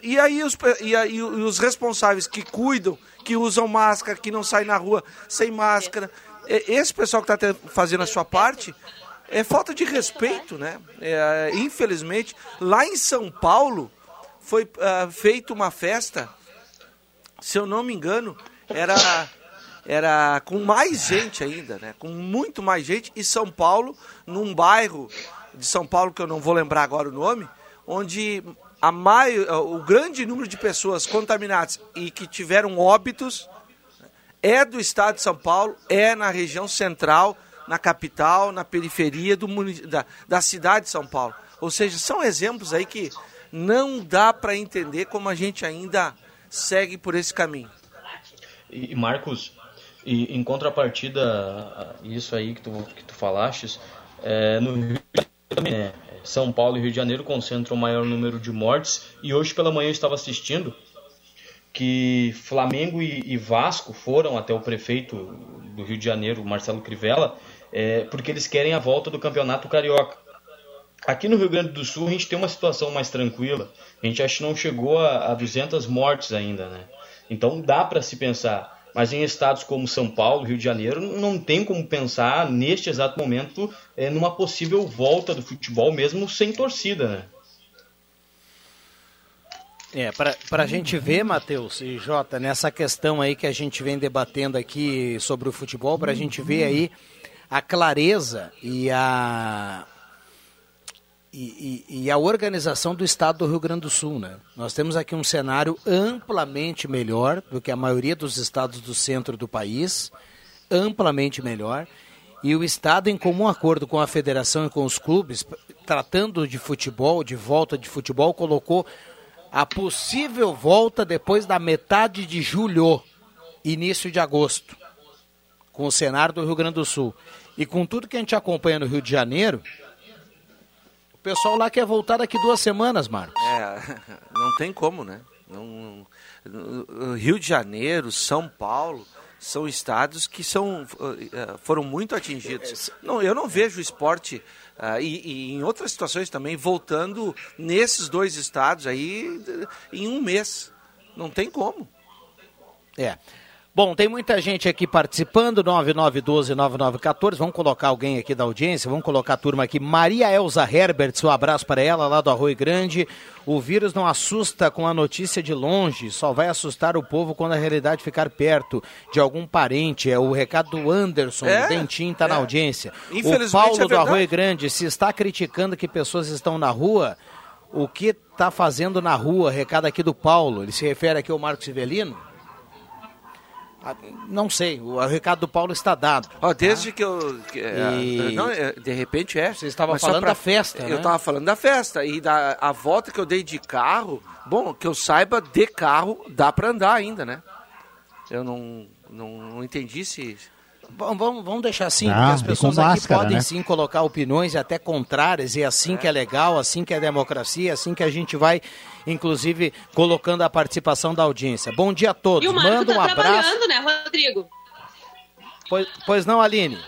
E aí os, e aí os responsáveis que cuidam, que usam máscara, que não saem na rua sem máscara, esse pessoal que está fazendo a sua parte, é falta de respeito, né? É, infelizmente, lá em São Paulo foi uh, feita uma festa, se eu não me engano, era era com mais gente ainda, né? Com muito mais gente e São Paulo, num bairro de São Paulo que eu não vou lembrar agora o nome, onde a maio, o grande número de pessoas contaminadas e que tiveram óbitos é do estado de São Paulo, é na região central na capital, na periferia do, da, da cidade de São Paulo. Ou seja, são exemplos aí que não dá para entender como a gente ainda segue por esse caminho. E Marcos, e em contrapartida isso aí que tu, que tu falaste, é, no Rio também, né? São Paulo e Rio de Janeiro concentram o maior número de mortes. E hoje pela manhã eu estava assistindo que Flamengo e, e Vasco foram até o prefeito do Rio de Janeiro, Marcelo Crivella, é, porque eles querem a volta do campeonato carioca. Aqui no Rio Grande do Sul a gente tem uma situação mais tranquila. A gente acha que não chegou a, a 200 mortes ainda, né? Então dá para se pensar. Mas em estados como São Paulo, Rio de Janeiro, não tem como pensar neste exato momento é, numa possível volta do futebol, mesmo sem torcida, né? É, para a gente ver, Matheus e Jota, nessa questão aí que a gente vem debatendo aqui sobre o futebol, para a gente ver aí a clareza e a, e, e, e, a organização do Estado do Rio Grande do Sul. Né? Nós temos aqui um cenário amplamente melhor do que a maioria dos estados do centro do país, amplamente melhor. E o Estado, em comum acordo com a federação e com os clubes, tratando de futebol, de volta de futebol, colocou a possível volta depois da metade de julho, início de agosto com o cenário do Rio Grande do Sul e com tudo que a gente acompanha no Rio de Janeiro, o pessoal lá quer voltar daqui duas semanas, Marcos. É, não tem como, né? Não, Rio de Janeiro, São Paulo, são estados que são, eh, foram muito atingidos. Não, eu não vejo o esporte uh, e, e, em outras situações também voltando nesses dois estados aí em um mês. Não tem como. É. Bom, tem muita gente aqui participando, 9912-9914. Vamos colocar alguém aqui da audiência, vamos colocar a turma aqui. Maria Elza Herbert, um abraço para ela, lá do Arroio Grande. O vírus não assusta com a notícia de longe, só vai assustar o povo quando a realidade ficar perto de algum parente. É o recado do Anderson, é, o Dentinho está é. na audiência. O Paulo é do Arroio Grande, se está criticando que pessoas estão na rua, o que está fazendo na rua? Recado aqui do Paulo. Ele se refere aqui ao Marcos Civelino? Ah, não sei, o recado do Paulo está dado. Oh, desde tá? que eu. Que, é, e... não, é, de repente é. Você estava falando pra, da festa. Eu estava né? falando da festa. E da, a volta que eu dei de carro, bom, que eu saiba, de carro dá para andar ainda, né? Eu não, não, não entendi se. Bom, vamos, vamos deixar assim, ah, porque as pessoas máscara, aqui podem né? sim colocar opiniões até contrárias, e é assim é. que é legal, assim que é democracia, assim que a gente vai, inclusive, colocando a participação da audiência. Bom dia a todos. E o Marco Manda tá um abraço. trabalhando, né, Rodrigo? Pois, pois não, Aline?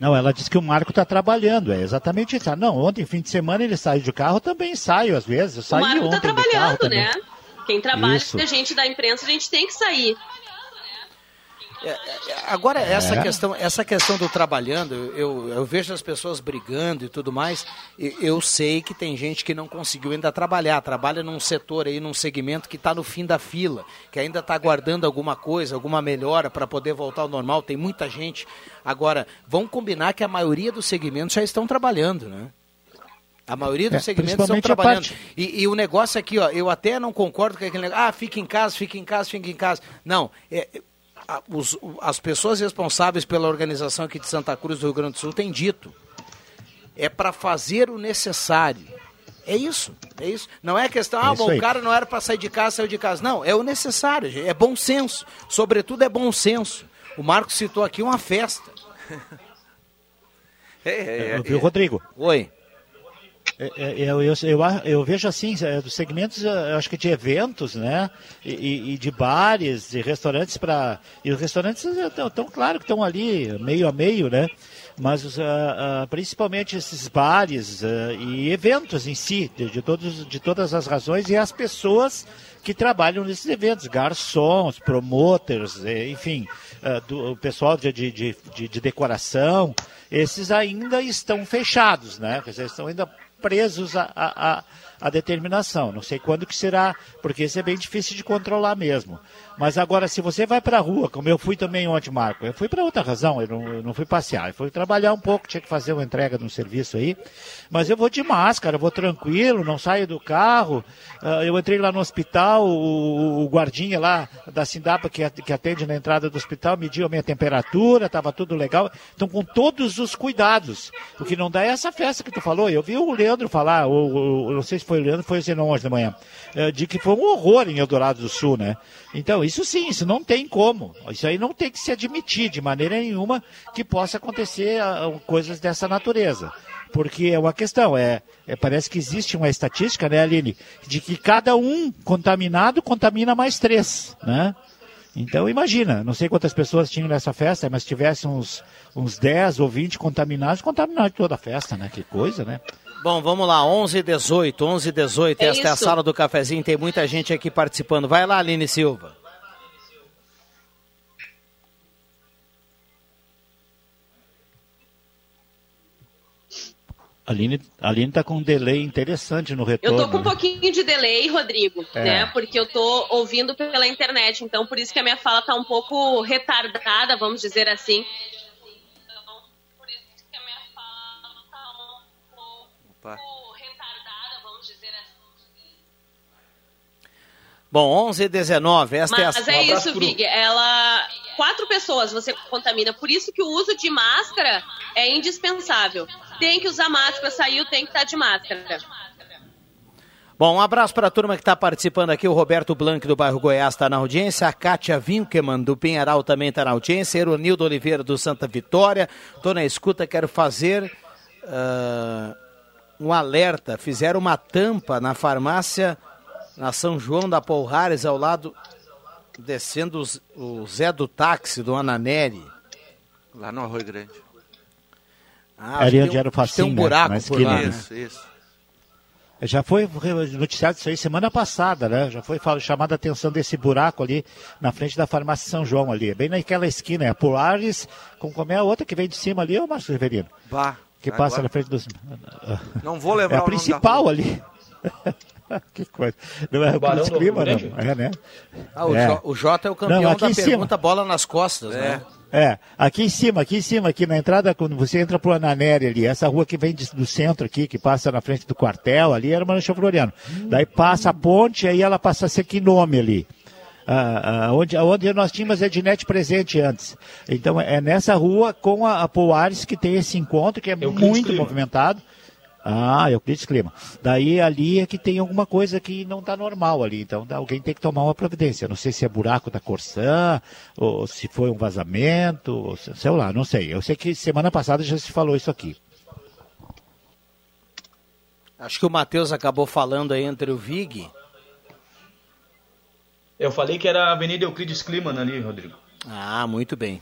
Não, ela disse que o Marco está trabalhando, é exatamente isso. Ah, não, ontem, fim de semana, ele saiu de carro, também saio às vezes. Eu saí o Marco está trabalhando, né? Também. Quem trabalha, Isso. a gente da imprensa, a gente tem que sair. É, é, agora essa é. questão, essa questão do trabalhando, eu, eu vejo as pessoas brigando e tudo mais. Eu sei que tem gente que não conseguiu ainda trabalhar, trabalha num setor aí, num segmento que está no fim da fila, que ainda está aguardando alguma coisa, alguma melhora para poder voltar ao normal. Tem muita gente. Agora, vamos combinar que a maioria dos segmentos já estão trabalhando, né? A maioria dos é, segmentos estão trabalhando. E, e, o negócio aqui, ó, eu até não concordo com aquele negócio, ah, fica em casa, fica em casa, fica em casa. Não, é, a, os, as pessoas responsáveis pela organização aqui de Santa Cruz do Rio Grande do Sul têm dito. É para fazer o necessário. É isso, é isso. Não é questão, ah, é bom, o cara não era para sair de casa, saiu de casa. Não, é o necessário, é bom senso. Sobretudo é bom senso. O Marcos citou aqui uma festa. É, é, é, Viu, Rodrigo? Oi. É, é, eu, eu, eu, eu, vejo assim, é, dos segmentos, acho que de eventos, né? E, e de bares, de restaurantes para. E os restaurantes estão, claro que estão ali, meio a meio, né? Mas uh, uh, principalmente esses bares uh, e eventos em si, de, de, todos, de todas as razões, e as pessoas que trabalham nesses eventos, garçons, promoters, enfim, do, o pessoal de, de, de, de, decoração, esses ainda estão fechados, né? Dizer, estão ainda presos a, a, a, determinação. Não sei quando que será, porque isso é bem difícil de controlar mesmo. Mas agora, se você vai para a rua, como eu fui também ontem, Marco, eu fui para outra razão, eu não, eu não, fui passear, eu fui trabalhar um pouco, tinha que fazer uma entrega de um serviço aí, mas eu vou de máscara, vou tranquilo, não saio do carro. Uh, eu entrei lá no hospital, o, o guardinha lá da Sindapa, que, que atende na entrada do hospital, mediu a minha temperatura, estava tudo legal. Então, com todos os cuidados. O que não dá é essa festa que tu falou. Eu vi o Leandro falar, ou, ou não sei se foi o Leandro, foi o Zenon hoje de manhã, uh, de que foi um horror em Eldorado do Sul, né? Então, isso sim, isso não tem como. Isso aí não tem que se admitir de maneira nenhuma que possa acontecer uh, coisas dessa natureza. Porque é uma questão, é, é, parece que existe uma estatística, né, Aline, de que cada um contaminado contamina mais três, né? Então imagina, não sei quantas pessoas tinham nessa festa, mas tivesse uns, uns 10 ou 20 contaminados, contaminaram toda a festa, né? Que coisa, né? Bom, vamos lá, 11 e 18, 11 e 18, é esta isso. é a sala do cafezinho, tem muita gente aqui participando. Vai lá, Aline Silva. A Aline, a Aline tá com um delay interessante no retorno. Eu tô com um pouquinho de delay, Rodrigo, é. né? Porque eu tô ouvindo pela internet, então por isso que a minha fala tá um pouco retardada, vamos dizer assim. Opa. Bom, 11 e 19, esta Mas é a Mas é isso, pro... Vig, ela... Quatro pessoas você contamina, por isso que o uso de máscara é indispensável. Tem que usar máscara, saiu, tem que estar de máscara. Bom, um abraço para a turma que está participando aqui. O Roberto Blanc do bairro Goiás está na audiência. A Kátia Winkelmann do Pinheiral também está na audiência. Eronildo Oliveira do Santa Vitória. Estou na escuta, quero fazer uh, um alerta. Fizeram uma tampa na farmácia na São João da Polrares, ao lado, descendo os, o Zé do Táxi, do Ananeri. Lá no Arroio Grande. Ah, Ali onde era o facinho, Tem um buraco né? por lá, Isso, né? isso. Já foi noticiado isso aí semana passada, né? Já foi chamada a atenção desse buraco ali na frente da farmácia São João ali. Bem naquela esquina, é a Polaris, com como é a outra que vem de cima ali, ô Márcio Severino. Bah, que passa na frente dos. Não vou lembrar É a principal ali. que coisa. Não é o Barão clima, não. É, né? Ah, o, é. Jo, o Jota é o campeão não, da pergunta cima. bola nas costas, é. né? É, aqui em cima, aqui em cima, aqui na entrada, quando você entra pro Ananeri ali, essa rua que vem de, do centro aqui, que passa na frente do quartel, ali era Marechal Floriano. Hum. Daí passa a ponte, aí ela passa a ser Quinome ali. Ah, ah, onde, onde nós tínhamos a Ednet presente antes. Então é nessa rua com a, a Polaris que tem esse encontro, que é muito movimentado. Ah, Euclides Clima. Daí ali é que tem alguma coisa que não está normal ali. Então alguém tem que tomar uma providência. Não sei se é buraco da Corsã, ou se foi um vazamento, ou, sei lá, não sei. Eu sei que semana passada já se falou isso aqui. Acho que o Matheus acabou falando aí entre o Vig. Eu falei que era a Avenida Euclides Clima ali, Rodrigo. Ah, muito bem.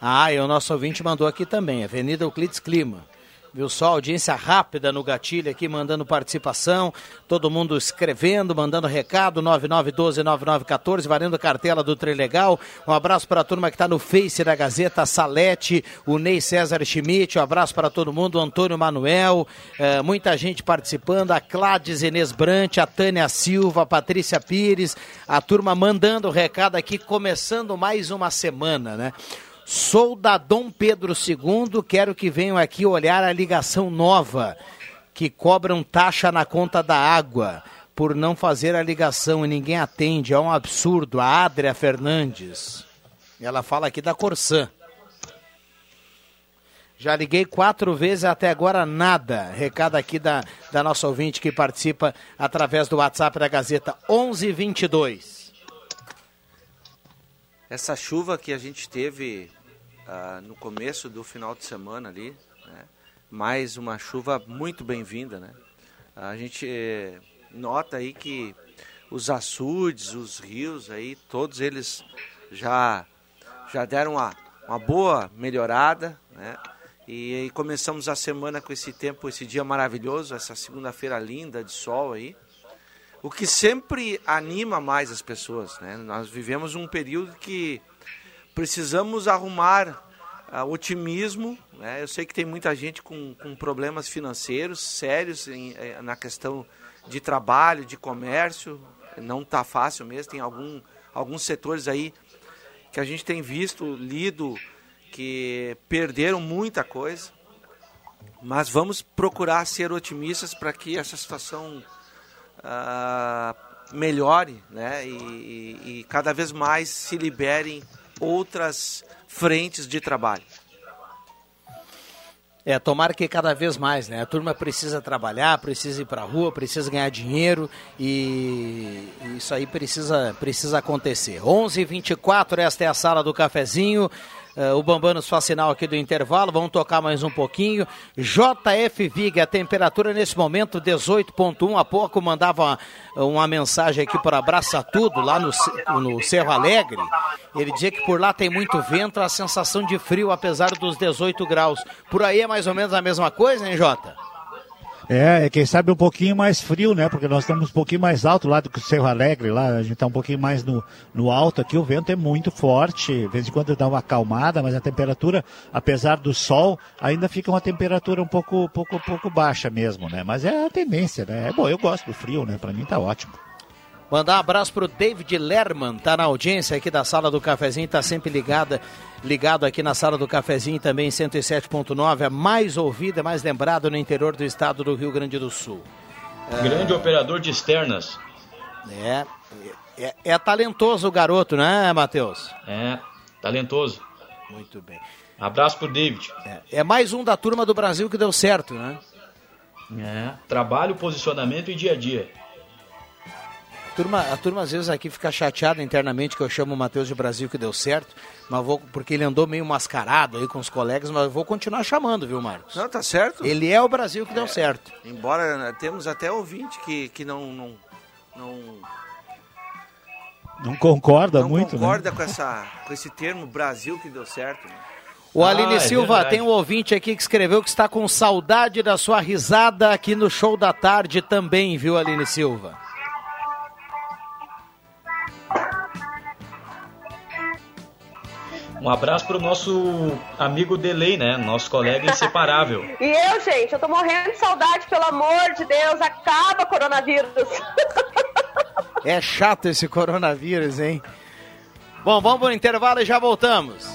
Ah, e o nosso ouvinte mandou aqui também, Avenida Euclides Clima. Viu só, audiência rápida no gatilho aqui, mandando participação, todo mundo escrevendo, mandando recado, 9912-9914, valendo cartela do Trilegal. Um abraço para a turma que está no Face da Gazeta, Salete, o Ney César Schmidt, um abraço para todo mundo, Antônio Manuel, eh, muita gente participando, a Cláudia Inês Brant, a Tânia Silva, a Patrícia Pires, a turma mandando recado aqui, começando mais uma semana, né? Sou da Dom Pedro II, quero que venham aqui olhar a ligação nova, que cobram taxa na conta da água por não fazer a ligação e ninguém atende. É um absurdo. A Adria Fernandes. Ela fala aqui da Corsã. Já liguei quatro vezes até agora nada. Recado aqui da, da nossa ouvinte que participa através do WhatsApp da Gazeta 1122. Essa chuva que a gente teve uh, no começo do final de semana ali, né? mais uma chuva muito bem-vinda, né? A gente eh, nota aí que os açudes, os rios aí, todos eles já já deram uma, uma boa melhorada, né? E, e começamos a semana com esse tempo, esse dia maravilhoso, essa segunda-feira linda de sol aí o que sempre anima mais as pessoas. Né? Nós vivemos um período que precisamos arrumar uh, otimismo. Né? Eu sei que tem muita gente com, com problemas financeiros sérios em, eh, na questão de trabalho, de comércio. Não está fácil mesmo. Tem algum, alguns setores aí que a gente tem visto, lido, que perderam muita coisa. Mas vamos procurar ser otimistas para que essa situação uh, melhore né? E, e, e cada vez mais se liberem outras frentes de trabalho. É, tomara que cada vez mais, né? A turma precisa trabalhar, precisa ir para a rua, precisa ganhar dinheiro e isso aí precisa, precisa acontecer. 11:24 esta é a sala do cafezinho. Uh, o Bambam nos faz sinal aqui do intervalo, vamos tocar mais um pouquinho. JF Vig, a temperatura nesse momento 18.1. Há pouco mandava uma, uma mensagem aqui para Abraça Tudo, lá no, no Cerro Alegre. Ele dizia que por lá tem muito vento, a sensação de frio, apesar dos 18 graus. Por aí é mais ou menos a mesma coisa, hein, Jota? É, é, quem sabe um pouquinho mais frio, né? Porque nós estamos um pouquinho mais alto lá do que o Cerro Alegre, lá a gente está um pouquinho mais no, no alto aqui, o vento é muito forte, de vez em quando dá uma acalmada, mas a temperatura, apesar do sol, ainda fica uma temperatura um pouco, pouco, pouco baixa mesmo, né? Mas é a tendência, né? É bom, eu gosto do frio, né? Para mim tá ótimo. Mandar um abraço pro David Lerman, tá na audiência aqui da sala do cafezinho, tá sempre ligada, ligado aqui na sala do cafezinho também 107.9, é mais ouvida, mais lembrado no interior do estado do Rio Grande do Sul. Grande é... operador de externas. É, é, é talentoso o garoto, né, Matheus? É, talentoso. Muito bem. Abraço pro David. É, é mais um da turma do Brasil que deu certo, né? É, trabalho, posicionamento e dia a dia turma, a turma às vezes aqui fica chateada internamente que eu chamo o Matheus de Brasil que deu certo, mas vou, porque ele andou meio mascarado aí com os colegas, mas eu vou continuar chamando, viu, Marcos? Não, tá certo. Ele é o Brasil que é, deu certo. Embora né, temos até ouvinte que, que não, não, não não concorda não muito, concorda né? com, essa, com esse termo Brasil que deu certo. Né? O ah, Aline é Silva, verdade. tem um ouvinte aqui que escreveu que está com saudade da sua risada aqui no show da tarde também, viu, Aline Silva? Um abraço para o nosso amigo Delay, né? Nosso colega inseparável. e eu, gente, eu tô morrendo de saudade, pelo amor de Deus, acaba coronavírus. é chato esse coronavírus, hein? Bom, vamos para o intervalo e já voltamos.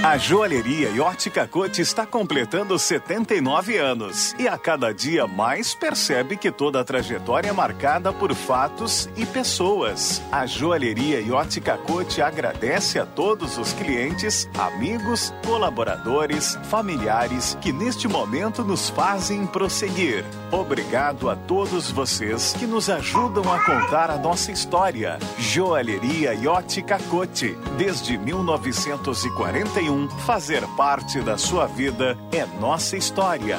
A joalheria e ótica Cote está completando 79 anos e a cada dia mais percebe que toda a trajetória é marcada por fatos e pessoas. A joalheria e ótica Cote agradece a todos os clientes, amigos, colaboradores, familiares que neste momento nos fazem prosseguir. Obrigado a todos vocês que nos ajudam a contar a nossa história. Joalheria e ótica Cote, desde 1941 fazer parte da sua vida é nossa história.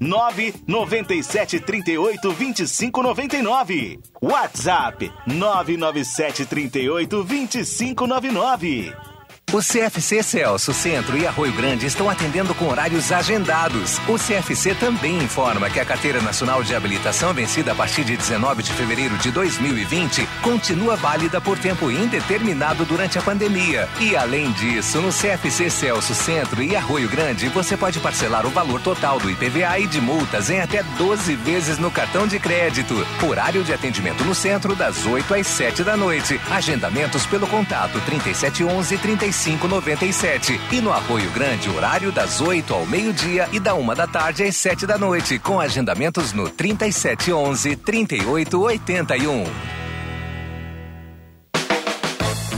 997 38 25 99. WhatsApp 997 38 25 99. O CFC Celso, Centro e Arroio Grande estão atendendo com horários agendados. O CFC também informa que a Carteira Nacional de Habilitação vencida a partir de 19 de fevereiro de 2020 continua válida por tempo indeterminado durante a pandemia. E além disso, no CFC Celso, Centro e Arroio Grande, você pode parcelar o valor total do IPVA e de multas em até 12 vezes no cartão de crédito. Horário de atendimento no centro das 8 às 7 da noite. Agendamentos pelo contato 3711 35 3597. E no Apoio Grande, horário das 8 ao meio-dia e da uma da tarde às 7 da noite, com agendamentos no 3711 3881.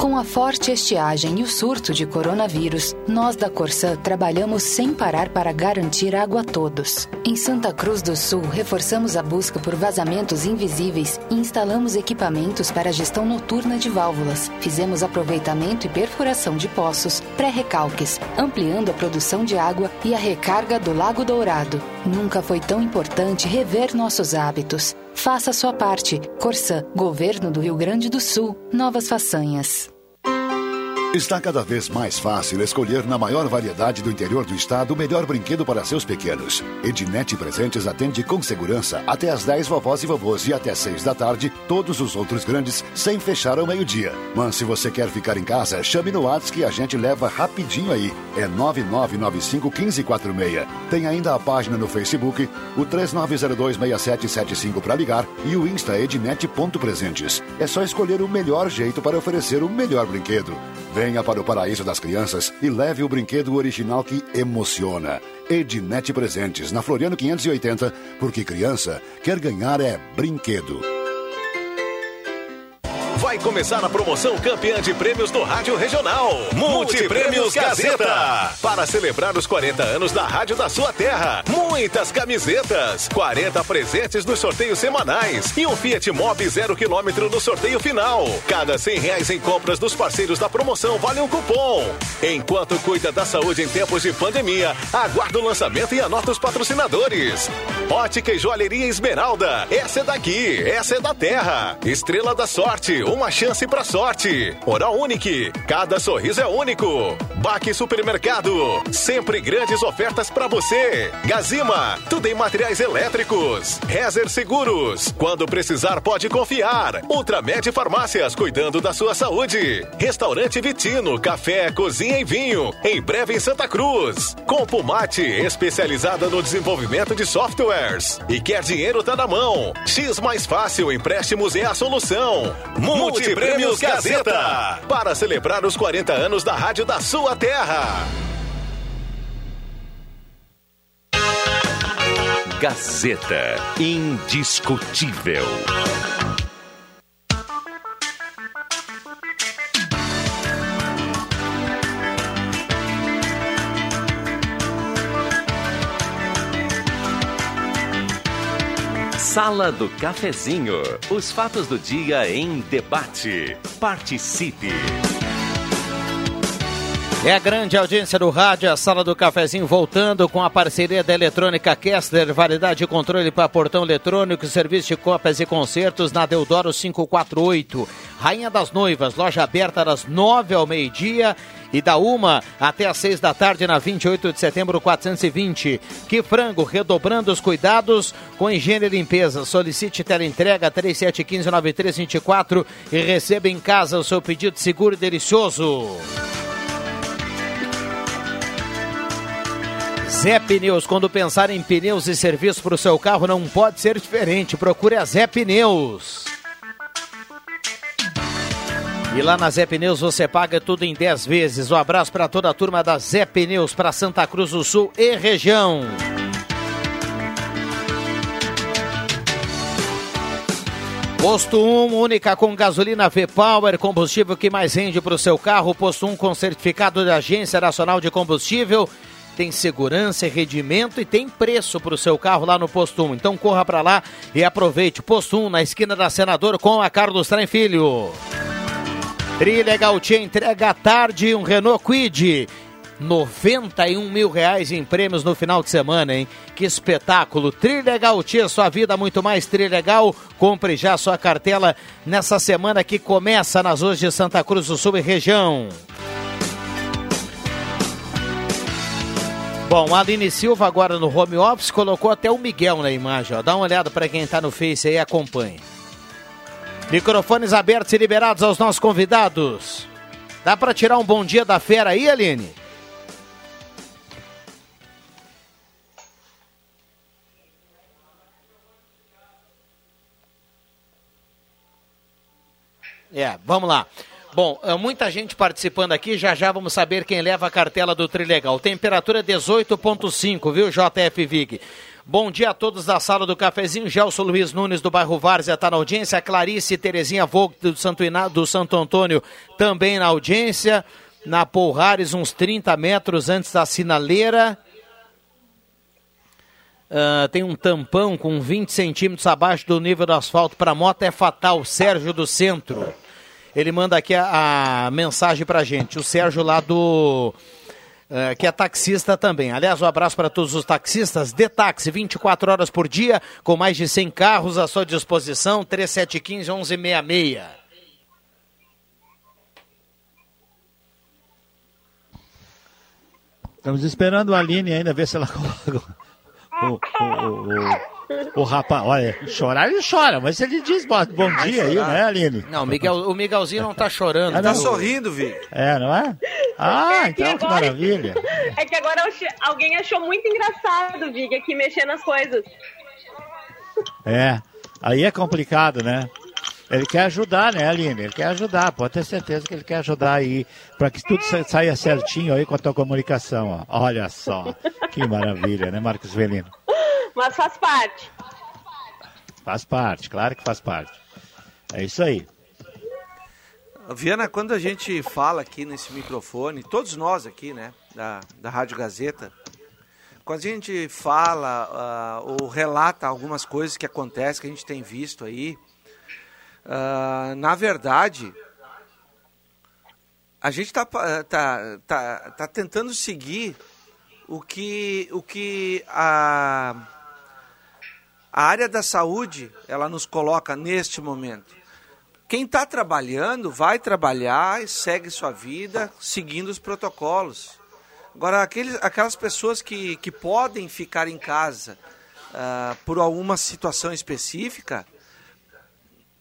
Com a forte estiagem e o surto de coronavírus, nós da Corsã trabalhamos sem parar para garantir água a todos. Em Santa Cruz do Sul, reforçamos a busca por vazamentos invisíveis e instalamos equipamentos para gestão noturna de válvulas. Fizemos aproveitamento e perfuração de poços, pré-recalques, ampliando a produção de água e a recarga do Lago Dourado. Nunca foi tão importante rever nossos hábitos. Faça sua parte. Corsã, Governo do Rio Grande do Sul. Novas façanhas. Está cada vez mais fácil escolher na maior variedade do interior do estado o melhor brinquedo para seus pequenos. Ednet Presentes atende com segurança até às 10 vovós e vovôs e até 6 da tarde todos os outros grandes sem fechar ao meio-dia. Mas se você quer ficar em casa, chame no WhatsApp que a gente leva rapidinho aí. É 9995 1546. Tem ainda a página no Facebook, o 39026775 para ligar e o Insta ednet.presentes. É só escolher o melhor jeito para oferecer o melhor brinquedo. Venha para o paraíso das crianças e leve o brinquedo original que emociona. Ednet Presentes, na Floriano 580, porque criança quer ganhar é brinquedo. Vai começar a promoção campeã de prêmios do Rádio Regional. Multiprêmios Gazeta. Para celebrar os 40 anos da Rádio da sua terra. Muitas camisetas, 40 presentes nos sorteios semanais e um Fiat Mobi zero quilômetro no sorteio final. Cada 100 reais em compras dos parceiros da promoção vale um cupom. Enquanto cuida da saúde em tempos de pandemia, aguarda o lançamento e anota os patrocinadores. Ótica e Joalheria Esmeralda. Essa é daqui, essa é da terra. Estrela da Sorte uma chance pra sorte. Oral Unique, cada sorriso é único. Baque Supermercado, sempre grandes ofertas pra você. Gazima, tudo em materiais elétricos. Rezer Seguros, quando precisar pode confiar. Ultramed Farmácias, cuidando da sua saúde. Restaurante Vitino, café, cozinha e vinho. Em breve em Santa Cruz. Compumate, especializada no desenvolvimento de softwares. E quer dinheiro tá na mão. X mais fácil, empréstimos é a solução. Multiprêmios Gazeta. Para celebrar os 40 anos da rádio da sua terra. Gazeta. Indiscutível. Sala do Cafezinho. Os fatos do dia em debate. Participe. É a grande audiência do rádio, a sala do cafezinho voltando com a parceria da Eletrônica Kessler, variedade de controle para portão eletrônico, serviço de cópias e concertos na Deodoro 548. Rainha das Noivas, loja aberta das nove ao meio-dia e da uma até às seis da tarde na 28 de setembro 420. Que frango, redobrando os cuidados com higiene e limpeza. Solicite teleentrega 3715-9324 e receba em casa o seu pedido seguro e delicioso. Zé Pneus, quando pensar em pneus e serviço para o seu carro, não pode ser diferente. Procure a Zé Pneus. E lá na Zé Pneus você paga tudo em 10 vezes. Um abraço para toda a turma da Zé Pneus, para Santa Cruz do Sul e região. Posto 1, única com gasolina V-Power, combustível que mais rende para o seu carro. Posto 1 com certificado da Agência Nacional de Combustível tem segurança rendimento e tem preço para o seu carro lá no Posto 1. Então corra para lá e aproveite. Posto 1 na esquina da Senador com a Carlos Trem Filho. Trilegal te entrega à tarde um Renault Quid. 91 mil reais em prêmios no final de semana, hein? Que espetáculo! Trilegal Tia, sua vida muito mais Trilegal. Compre já sua cartela nessa semana que começa nas ruas de Santa Cruz do Sul e região. Bom, Aline Silva agora no home office colocou até o Miguel na imagem. Ó. Dá uma olhada para quem está no Face aí acompanha. Microfones abertos e liberados aos nossos convidados. Dá para tirar um bom dia da fera aí, Aline? É, vamos lá. Bom, é, muita gente participando aqui, já já vamos saber quem leva a cartela do Trilegal. Temperatura 18.5, viu, JF Vig? Bom dia a todos da sala do cafezinho. Gelson Luiz Nunes do bairro Várzea está na audiência. Clarice Terezinha Vogt do Santo, Iná, do Santo Antônio também na audiência. Na Polrares, uns 30 metros antes da sinaleira. Uh, tem um tampão com 20 centímetros abaixo do nível do asfalto para moto. É fatal. Sérgio do Centro. Ele manda aqui a, a mensagem para gente. O Sérgio lá do. Uh, que é taxista também. Aliás, um abraço para todos os taxistas de táxi, 24 horas por dia, com mais de 100 carros à sua disposição, 3715 1166. Estamos esperando a Aline ainda, ver se ela coloca o, o, o, o rapaz, olha, chorar ele chora, mas ele diz bom, bom dia aí, né, Aline? Não, o, Miguel, o Miguelzinho não tá chorando. Ele tá sorrindo, Vi. É, não é? Ah, é então que agora... maravilha. É que agora alguém achou muito engraçado, Vig, aqui mexer nas coisas. É, aí é complicado, né? Ele quer ajudar, né, Aline? Ele quer ajudar, pode ter certeza que ele quer ajudar aí, para que tudo saia certinho aí com a tua comunicação, ó. Olha só, que maravilha, né, Marcos Velino? Mas faz parte. Faz parte, claro que faz parte. É isso aí. Viana, quando a gente fala aqui nesse microfone, todos nós aqui, né, da, da Rádio Gazeta, quando a gente fala uh, ou relata algumas coisas que acontecem, que a gente tem visto aí, uh, na verdade, a gente está tá, tá, tá tentando seguir o que, o que a a área da saúde, ela nos coloca neste momento. Quem está trabalhando, vai trabalhar e segue sua vida seguindo os protocolos. Agora, aqueles, aquelas pessoas que, que podem ficar em casa uh, por alguma situação específica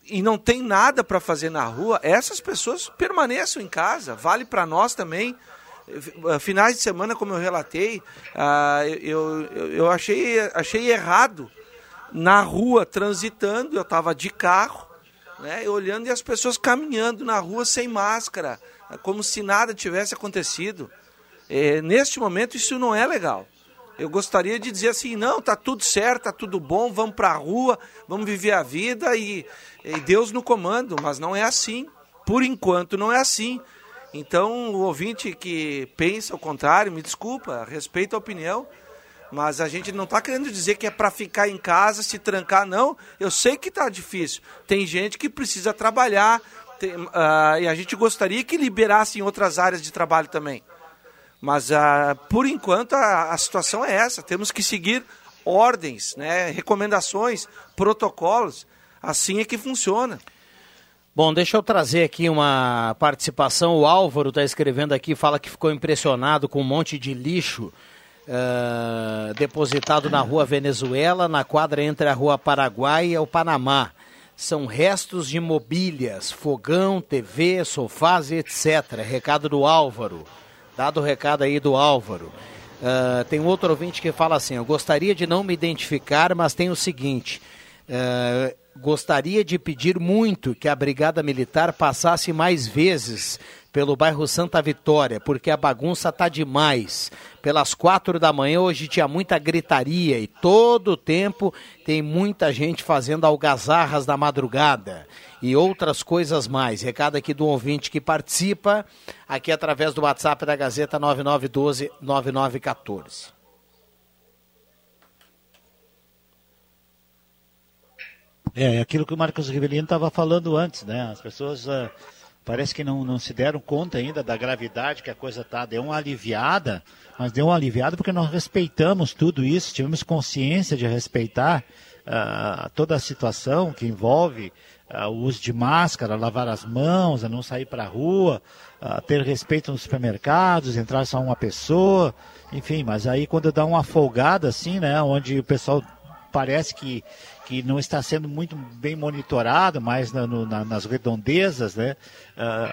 e não tem nada para fazer na rua, essas pessoas permaneçam em casa. Vale para nós também. Finais de semana, como eu relatei, uh, eu, eu, eu achei, achei errado na rua transitando, eu estava de carro, né, olhando e as pessoas caminhando na rua sem máscara, como se nada tivesse acontecido. É, neste momento isso não é legal. Eu gostaria de dizer assim, não, tá tudo certo, tá tudo bom, vamos para a rua, vamos viver a vida e, e Deus no comando, mas não é assim. Por enquanto não é assim. Então, o ouvinte que pensa o contrário, me desculpa, respeito a opinião, mas a gente não está querendo dizer que é para ficar em casa, se trancar, não. Eu sei que está difícil. Tem gente que precisa trabalhar tem, uh, e a gente gostaria que liberasse em outras áreas de trabalho também. Mas uh, por enquanto a, a situação é essa. Temos que seguir ordens, né, recomendações, protocolos. Assim é que funciona. Bom, deixa eu trazer aqui uma participação. O Álvaro está escrevendo aqui, fala que ficou impressionado com um monte de lixo uh, depositado na rua Venezuela, na quadra entre a rua Paraguai e o Panamá. São restos de mobílias, fogão, TV, sofás etc. Recado do Álvaro. Dado o recado aí do Álvaro. Uh, tem outro ouvinte que fala assim: Eu gostaria de não me identificar, mas tem o seguinte. Uh, gostaria de pedir muito que a Brigada Militar passasse mais vezes pelo bairro Santa Vitória, porque a bagunça tá demais. Pelas quatro da manhã hoje tinha muita gritaria e todo o tempo tem muita gente fazendo algazarras da madrugada e outras coisas mais. Recado aqui do ouvinte que participa, aqui através do WhatsApp da Gazeta 9912-9914. É, é aquilo que o Marcos Rivelino estava falando antes, né? As pessoas uh, parece que não, não se deram conta ainda da gravidade que a coisa tá. Deu uma aliviada, mas deu uma aliviada porque nós respeitamos tudo isso, tivemos consciência de respeitar uh, toda a situação que envolve uh, o uso de máscara, lavar as mãos, não sair para a rua, uh, ter respeito nos supermercados, entrar só uma pessoa, enfim, mas aí quando dá uma folgada assim, né, onde o pessoal parece que que não está sendo muito bem monitorado, mais na, no, na, nas redondezas, né,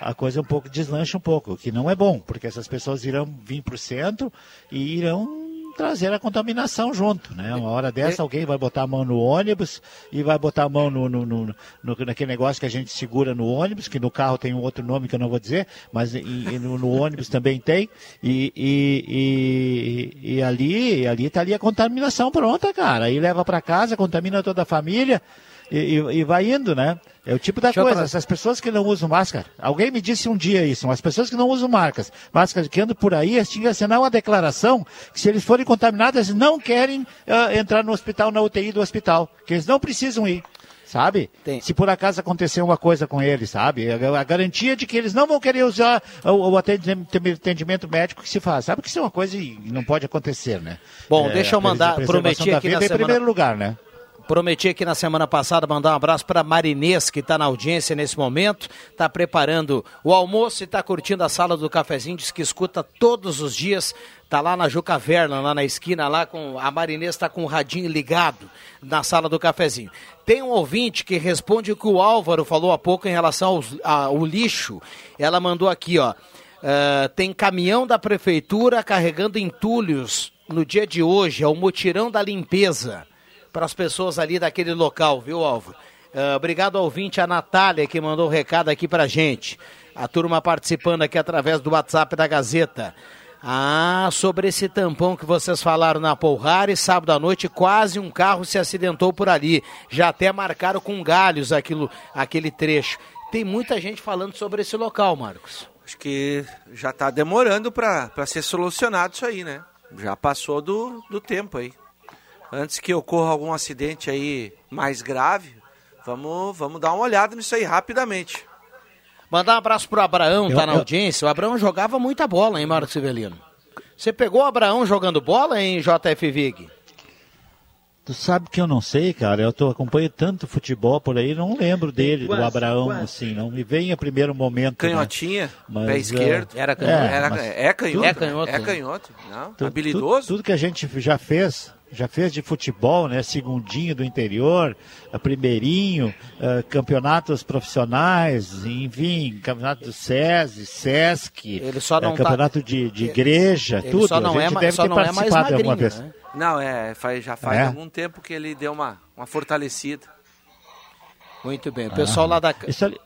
a coisa um pouco deslancha um pouco, o que não é bom, porque essas pessoas irão vir para o centro e irão trazer a contaminação junto, né? Uma hora dessa alguém vai botar a mão no ônibus e vai botar a mão no, no, no, no naquele negócio que a gente segura no ônibus, que no carro tem um outro nome que eu não vou dizer, mas e, e no, ônibus também tem, e, e, e, e ali, ali tá ali a contaminação pronta, cara. Aí leva para casa, contamina toda a família, e, e, e, vai indo, né? É o tipo da Deixa coisa. Essas pessoas que não usam máscara. Alguém me disse um dia isso, as pessoas que não usam máscaras, máscaras que andam por aí, eles tinham que assinar uma declaração que se eles forem contaminados, eles não querem uh, entrar no hospital, na UTI do hospital, que eles não precisam ir. Sabe? Tem. Se por acaso acontecer uma coisa com eles, sabe? A, a garantia de que eles não vão querer usar o, o atendimento médico que se faz. Sabe que isso é uma coisa e não pode acontecer, né? Bom, é, deixa eu mandar, prometi aqui na semana... em primeiro lugar, né? Prometi aqui na semana passada mandar um abraço para Marinês, que está na audiência nesse momento, está preparando o almoço e está curtindo a sala do cafezinho, diz que escuta todos os dias, está lá na Juca Verna, lá na esquina, lá com a Marinês está com o radinho ligado na sala do cafezinho. Tem um ouvinte que responde o que o Álvaro falou há pouco em relação ao, ao lixo. Ela mandou aqui, ó. Uh, tem caminhão da prefeitura carregando entulhos no dia de hoje, é o mutirão da limpeza para as pessoas ali daquele local, viu, Álvaro? Uh, obrigado ao ouvinte, a Natália, que mandou o um recado aqui para gente. A turma participando aqui através do WhatsApp da Gazeta. Ah, sobre esse tampão que vocês falaram na Polrari, sábado à noite, quase um carro se acidentou por ali. Já até marcaram com galhos aquilo, aquele trecho. Tem muita gente falando sobre esse local, Marcos. Acho que já está demorando para ser solucionado isso aí, né? Já passou do, do tempo aí antes que ocorra algum acidente aí mais grave, vamos, vamos dar uma olhada nisso aí rapidamente. Mandar um abraço pro Abraão, tá eu, na eu... audiência. O Abraão jogava muita bola, hein, Marcos Civelino? Você pegou o Abraão jogando bola, hein, JF Vig? Tu sabe que eu não sei, cara. Eu tô, acompanho tanto futebol por aí, não lembro dele, Quase, do Abraão, quase. assim, não me vem a primeiro momento. né? Canhotinha, Mas, pé é, esquerdo. Era canhoto. é, Era- mas- é canhoto. É canhoto, É né? canhoto. Não, Tu- habilidoso. tu- Tudo, que a gente já fez, já fez de futebol, né? Segundinho do interior, eh, primeirinho, eh, campeonatos profissionais, enfim, campeonato do SESI, SESC, Ele só não eh, tá- campeonato de, de igreja, Ele tudo. só não a gente é deve só ter não é mais participado alguma magrinho, vez. né? Não, é, faz, já faz É? algum tempo que ele deu uma, uma fortalecida. Muito bem. O pessoal lá da. Isso ali-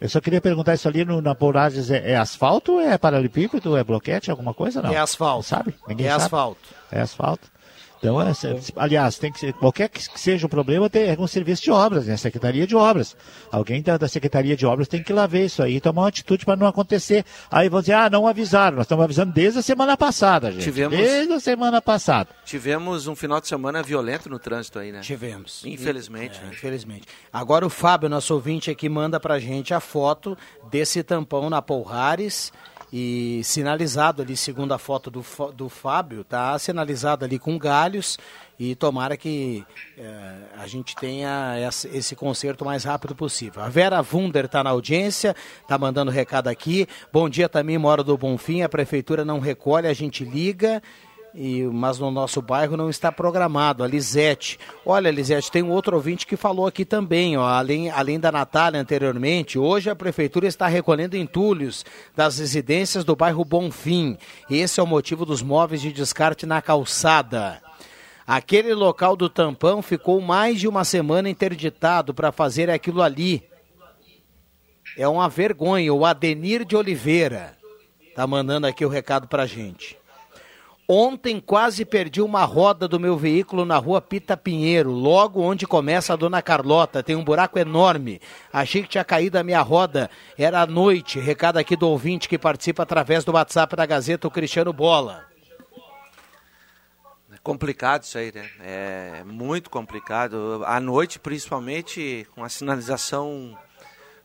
Eu só queria perguntar isso ali no, na Pourages é, é asfalto, é paralelepípedo, é bloquete, alguma coisa? Não. É asfalto. Sabe? Ninguém É sabe? asfalto. É asfalto. Então, é, aliás, tem que ser, qualquer que seja o problema, tem, é com o serviço de obras, né? Secretaria de Obras. Alguém da, da Secretaria de Obras tem que ir lá ver isso aí e tomar uma atitude para não acontecer. Aí vão dizer, ah, não avisaram. Nós estamos avisando desde a semana passada, gente. Tivemos- Desde a semana passada. Tivemos um final de semana violento no trânsito aí, né? Tivemos. Infelizmente. É, né? Infelizmente. Agora o Fábio, nosso ouvinte aqui, manda pra gente a foto desse tampão na Polhares e sinalizado ali, segundo a foto do, do Fábio, tá sinalizado ali com galhos e tomara que eh, a gente tenha esse, esse conserto o mais rápido possível. A Vera Wunder está na audiência, tá mandando recado aqui. Bom dia também, moro do Bonfim, a prefeitura não recolhe, a gente liga. E, mas no nosso bairro não está programado. A Lisete. Olha, Lisete, tem um outro ouvinte que falou aqui também, ó, além, além da Natália anteriormente, hoje a prefeitura está recolhendo entulhos das residências do bairro Bonfim. Esse é o motivo dos móveis de descarte na calçada. Aquele local do tampão ficou mais de uma semana interditado para fazer aquilo ali. É uma vergonha. O Adenir de Oliveira tá mandando aqui o recado pra gente. Ontem quase perdi uma roda do meu veículo na rua Pita Pinheiro, logo onde começa a Dona Carlota. Tem um buraco enorme. Achei que tinha caído a minha roda. Era à noite. Recado aqui do ouvinte que participa através do WhatsApp da Gazeta, o Cristiano Bola. É complicado isso aí, né? É muito complicado. À noite, principalmente, com a sinalização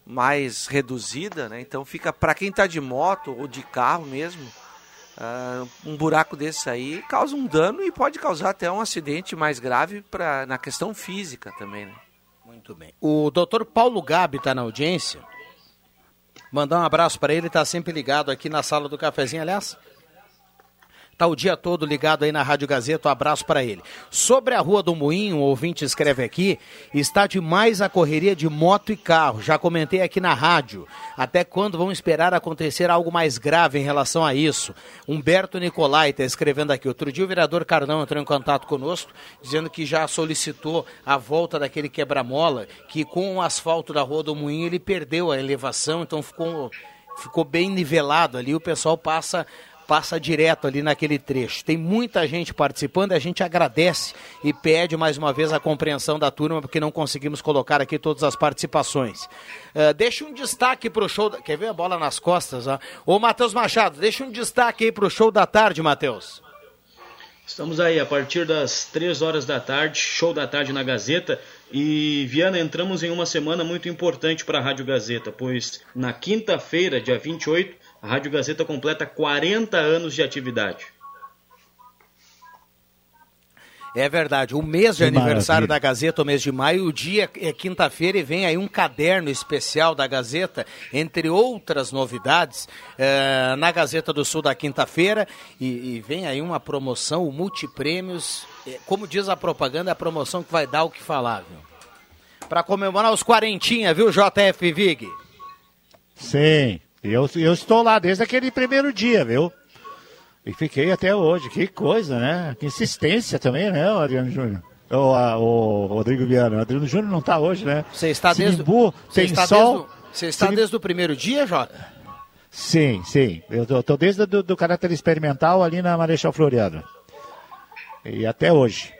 mais reduzida, né? Então fica para quem está de moto ou de carro mesmo, ah, um buraco desse aí causa um dano e pode causar até um acidente mais grave pra, na questão física também, né? Muito bem. O doutor Paulo Gabi está na audiência. Mandar um abraço para ele, está sempre ligado aqui na sala do cafezinho, aliás. Está o dia todo ligado aí na Rádio Gazeta, um abraço para ele. Sobre a Rua do Moinho, o ouvinte escreve aqui, está demais a correria de moto e carro. Já comentei aqui na rádio. Até quando vão esperar acontecer algo mais grave em relação a isso? Humberto Nicolai está escrevendo aqui. Outro dia o vereador Carnão entrou em contato conosco, dizendo que já solicitou a volta daquele quebra-mola, que com o asfalto da Rua do Moinho ele perdeu a elevação, então ficou, ficou bem nivelado ali, o pessoal passa passa direto ali naquele trecho. Tem muita gente participando, a gente agradece e pede mais uma vez a compreensão da turma, porque não conseguimos colocar aqui todas as participações. Uh, deixa um destaque para o show. Da... Quer ver a bola nas costas? Ó? Ô, Matheus Machado, deixa um destaque aí para o show da tarde, Matheus. Estamos aí a partir das 3 horas da tarde, show da tarde na Gazeta. E Viana, entramos em uma semana muito importante para a Rádio Gazeta, pois na quinta-feira, dia 28, a Rádio Gazeta completa 40 anos de atividade. É verdade. O mês de Que aniversário maravilha. da Gazeta, o mês de maio, o dia é quinta-feira e vem aí um caderno especial da Gazeta, entre outras novidades, eh, na Gazeta do Sul da quinta-feira. E, e vem aí uma promoção, o Multiprêmios. eh, como diz a propaganda, é a promoção que vai dar o que falar, viu? Para comemorar os quarentinha, viu, JF Vig? Sim, eu, eu estou lá desde aquele primeiro dia, viu? E fiquei até hoje. Que coisa, né? Que insistência também, né, Adriano Júnior? O, o Rodrigo Viana. O Adriano Júnior não está hoje, né? Você está desde, Sinimbu, você tem está sol. desde, o- você está Sinim- desde o primeiro dia, Jota? Sim, sim. Eu tô, tô desde do, do caráter experimental ali na Marechal Floriano. E até hoje.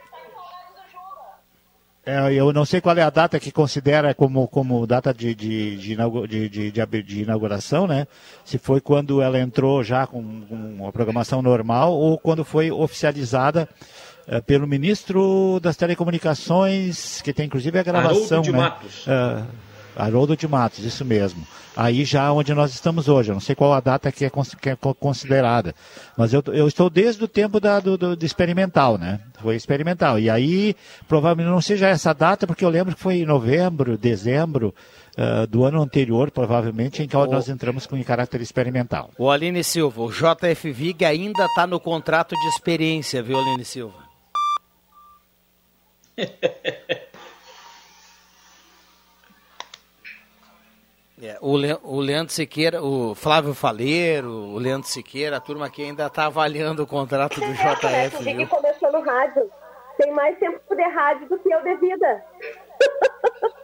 É, eu não sei qual é a data que considera como, como data de, de, de, de, inauguração, né? Se foi quando ela entrou já com, com uma programação normal ou quando foi oficializada eh, pelo ministro das Telecomunicações, que tem inclusive a gravação. Haroldo de né? Matos. Ah, Haroldo de Matos, isso mesmo. Aí já onde nós estamos hoje, eu não sei qual a data que é, é co- considerada, mas eu, eu estou desde o tempo da, do, do- do experimental, né? foi experimental. E aí, provavelmente não seja essa data, porque eu lembro que foi em novembro, dezembro uh, do ano anterior, provavelmente, em que o... nós entramos com em caráter experimental. O Aline Silva, o JF Vig ainda está no contrato de experiência, viu, Aline Silva? É, o, Le, o Leandro Siqueira, o Flávio Faleiro, o Leandro Siqueira, a turma aqui ainda está avaliando o contrato do JF. É, que começou no rádio. Tem mais tempo de rádio do que eu de vida.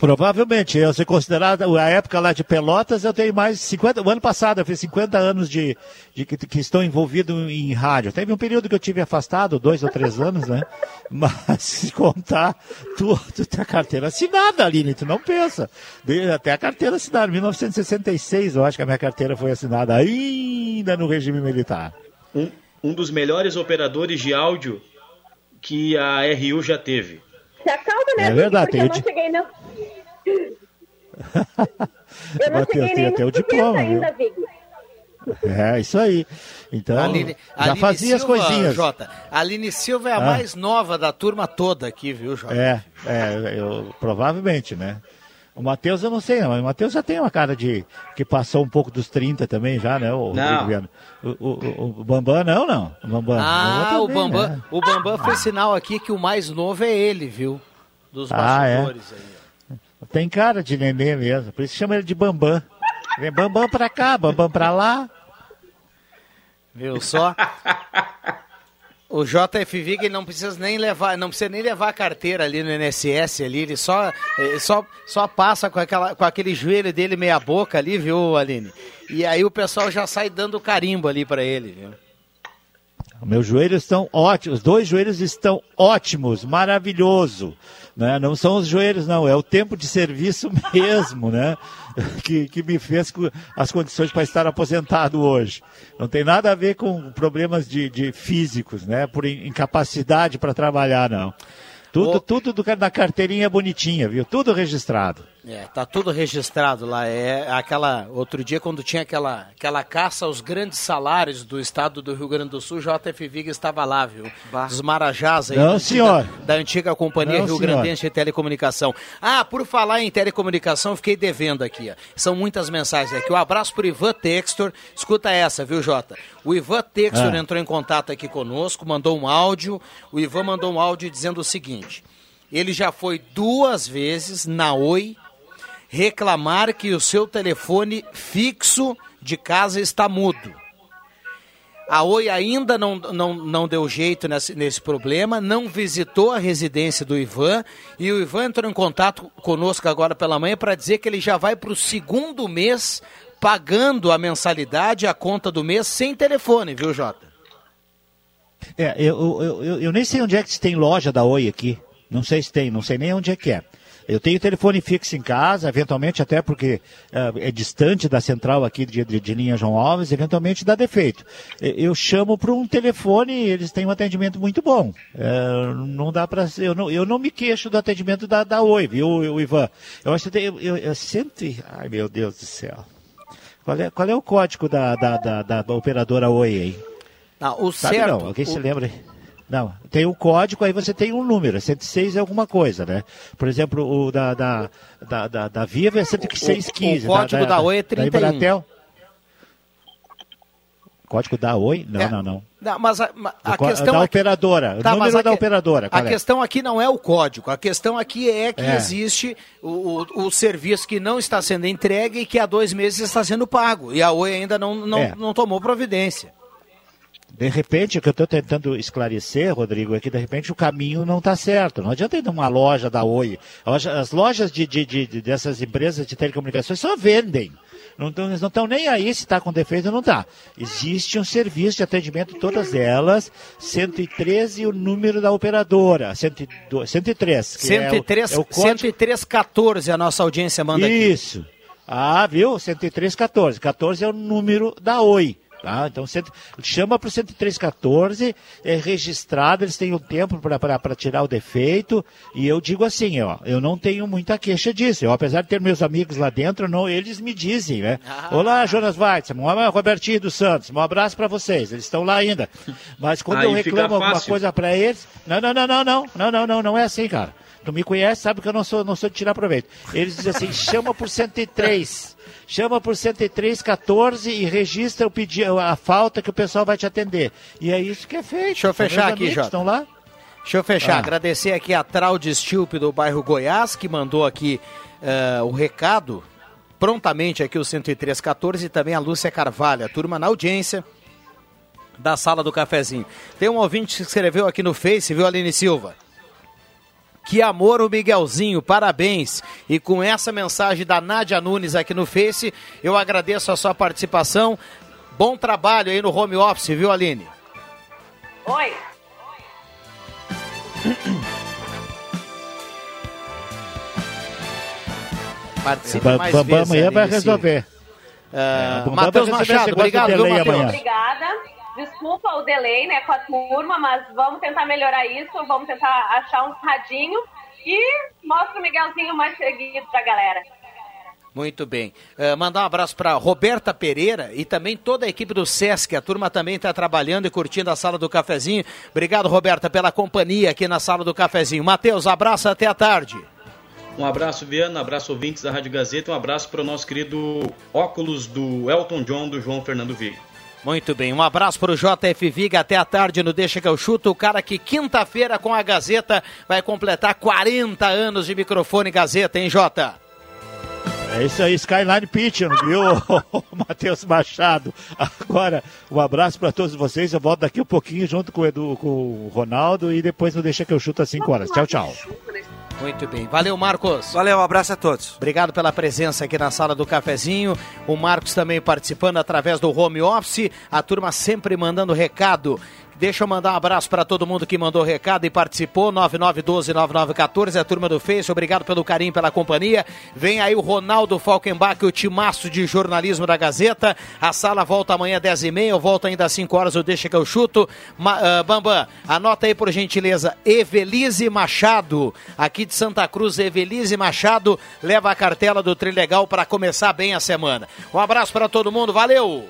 Provavelmente, eu ser considerado a época lá de Pelotas, eu tenho mais 50, o ano passado eu fiz 50 anos de, de que, que, estou envolvido em rádio. Teve um período que eu tive afastado, dois ou três anos, né? Mas se contar, tu, tu tem a carteira assinada, Aline, tu não pensa. Até a carteira assinada, 1966 eu acho que a minha carteira foi assinada ainda no regime militar. Um, um dos melhores operadores de áudio que a RU já teve. Se acalma, né? É verdade, eu não cheguei não eu não Mateus, tem até o diploma, ainda, Vig. É, isso aí. Então, Aline, já Aline fazia Silva, as coisinhas. Jota, a Aline Silva é a ah. mais nova da turma toda aqui, viu, Jota? É, é eu, provavelmente, né? O Matheus eu não sei, não. O Matheus já tem uma cara de que passou um pouco dos 30 também já, né? O, não. O, o, o, Bambam não, não. O Bambam, ah, o Bambam, né? o Bambam fez sinal aqui que o mais novo é ele, viu? Dos bastidores ah, é? aí. Tem cara de neném mesmo, por isso chama ele de Bambam. Vem Bambam pra cá, Bambam pra lá. Viu só? O JF Vig não precisa nem levar, não precisa nem levar a carteira ali no NSS ali, ele só, só, só passa com, aquela, com aquele joelho dele meia boca ali, viu, Aline? E aí o pessoal já sai dando carimbo ali para ele, viu? Meus joelhos estão ótimos, os dois joelhos estão ótimos, maravilhoso. Né? Não são os joelhos, não, é o tempo de serviço mesmo, né? Que, que me fez as condições para estar aposentado hoje. Não tem nada a ver com problemas de, de físicos, né? Por incapacidade para trabalhar, não. Tudo, o... tudo do, na carteirinha bonitinha, viu? Tudo registrado. É, tá tudo registrado lá. É aquela outro dia quando tinha aquela aquela caça aos grandes salários do estado do Rio Grande do Sul, JF Vig estava lá, viu? Bah. Os marajás aí Não, senhor. Da, da antiga companhia Não, Rio Grandense de Telecomunicação. Ah, por falar em telecomunicação, fiquei devendo aqui, ó. São muitas mensagens aqui. Um abraço pro Ivan Textor. Escuta essa, viu, Jota? O Ivan Textor ah. entrou em contato aqui conosco, mandou um áudio. O Ivan mandou um áudio dizendo o seguinte: ele já foi duas vezes na Oi reclamar que o seu telefone fixo de casa está mudo. A Oi ainda não, não, não deu jeito nesse, nesse problema, não visitou a residência do Ivan e o Ivan entrou em contato conosco agora pela manhã para dizer que ele já vai para o segundo mês pagando a mensalidade, a conta do mês, sem telefone, viu, Jota? É, eu, eu, eu, eu nem sei onde é que tem loja da Oi aqui. Não sei se tem, não sei nem onde é que é. Eu tenho telefone fixo em casa, eventualmente até porque uh, é distante da central aqui de, de, de, linha João Alves, eventualmente dá defeito. Eu chamo para um telefone e eles têm um atendimento muito bom. Uh, não dá para eu não, eu não me queixo do atendimento da, da Oi, viu, Ivan? Eu acho que eu, eu, eu sempre. Ai meu Deus do céu. Qual é, qual é o código da, da, da, da operadora Oi aí? Não, o Sabe certo. Não, alguém o... se lembra? Não, tem um código, aí você tem um número. 106 é alguma coisa, né? Por exemplo, o da, da, da, da, da Viva é 10615. O, o código da, da, Oi é 31. Da. Código da Oi? Não, é, não, não. não. Mas a, a questão. Da aqui, operadora. Tá, o número da operadora. A é? questão aqui não é o código. A questão aqui é que é. existe o, o, o, serviço que não está sendo entregue e que há dois meses está sendo pago. E a Oi ainda não, não, é. não tomou providência. De repente, o que eu estou tentando esclarecer, Rodrigo, é que de repente o caminho não está certo. Não adianta ir numa loja da Oi. As lojas de, de, de, dessas empresas de telecomunicações só vendem. Não eles não estão nem aí se está com defeito ou não está. Existe um serviço de atendimento, todas elas, 113 o número da operadora, 102, 103. 103, é o, é o código... 103 14 a nossa audiência manda Isso. aqui. Isso. Ah, viu? 103 14. 14 é o número da Oi Tá? Então, cento, chama para o 10314, é registrado, eles têm o um tempo para tirar o defeito. E eu digo assim, ó, eu não tenho muita queixa disso. Eu, apesar de ter meus amigos lá dentro, não, eles me dizem, né? Ah. Olá, Jonas Weitzman, olá, Robertinho dos Santos, um abraço para vocês, eles estão lá ainda. Mas quando Aí eu reclamo alguma coisa para eles, não, não, não, não, não, não, não, não, não é assim, cara. Tu me conhece, sabe que eu não sou, não sou de tirar proveito. Eles dizem assim, chama por 103 chama por 10314 e registra o pedido, a falta que o pessoal vai te atender. E é isso que é feito. Deixa eu fechar aqui, Jota. Estão lá? Deixa eu fechar. Ah. Agradecer aqui a Traude Stilpe do bairro Goiás, que mandou aqui uh, o recado. Prontamente aqui o 10314 e também a Lúcia Carvalho, a turma na audiência da sala do cafezinho. Tem um ouvinte que escreveu aqui no Face, viu, Aline Silva? Que amor o Miguelzinho, parabéns. E com essa mensagem da Nádia Nunes aqui no Face, eu agradeço a sua participação. Bom trabalho aí no home office, viu, Aline? Oi. Participe mais Bambam vezes. Amanhã vai resolver. Uh, é, Matheus Machado, obrigado, viu, Matheus? Obrigada. Desculpa o delay, né, com a turma, mas vamos tentar melhorar isso, vamos tentar achar um radinho e mostra o Miguelzinho mais seguido pra galera. Muito bem. Uh, mandar um abraço para Roberta Pereira e também toda a equipe do Sesc. A turma também está trabalhando e curtindo a sala do cafezinho. Obrigado, Roberta, pela companhia aqui na sala do cafezinho. Matheus, abraço até a tarde. Um abraço, Viana, um abraço, ouvintes da Rádio Gazeta, um abraço para o nosso querido óculos do Elton John, do João Fernando Viga. Muito bem, um abraço para o JF Viga até a tarde no Deixa que eu chuto. O cara que quinta-feira com a Gazeta vai completar 40 anos de microfone Gazeta, hein, Jota? É isso aí, Skyline Pitching, viu, Matheus Machado? Agora, um abraço para todos vocês. Eu volto daqui um pouquinho junto com o, Edu, com o Ronaldo e depois não deixa que eu chuto às 5 horas. Tchau, tchau. Muito bem. Valeu, Marcos. Valeu, um abraço a todos. Obrigado pela presença aqui na sala do cafezinho. O Marcos também participando através do home office. A turma sempre mandando recado. Deixa eu mandar um abraço para todo mundo que mandou recado e participou. 9912-9914, a turma do Face. Obrigado pelo carinho, pela companhia. Vem aí o Ronaldo Falkenbach, o timaço de jornalismo da Gazeta. A sala volta amanhã às 10h30. Eu volto ainda às 5 horas. Eu deixo que eu chuto. Ma, uh, Bambam, anota aí por gentileza. Evelise Machado, aqui de Santa Cruz. Evelise Machado leva a cartela do Trilegal para começar bem a semana. Um abraço para todo mundo. Valeu!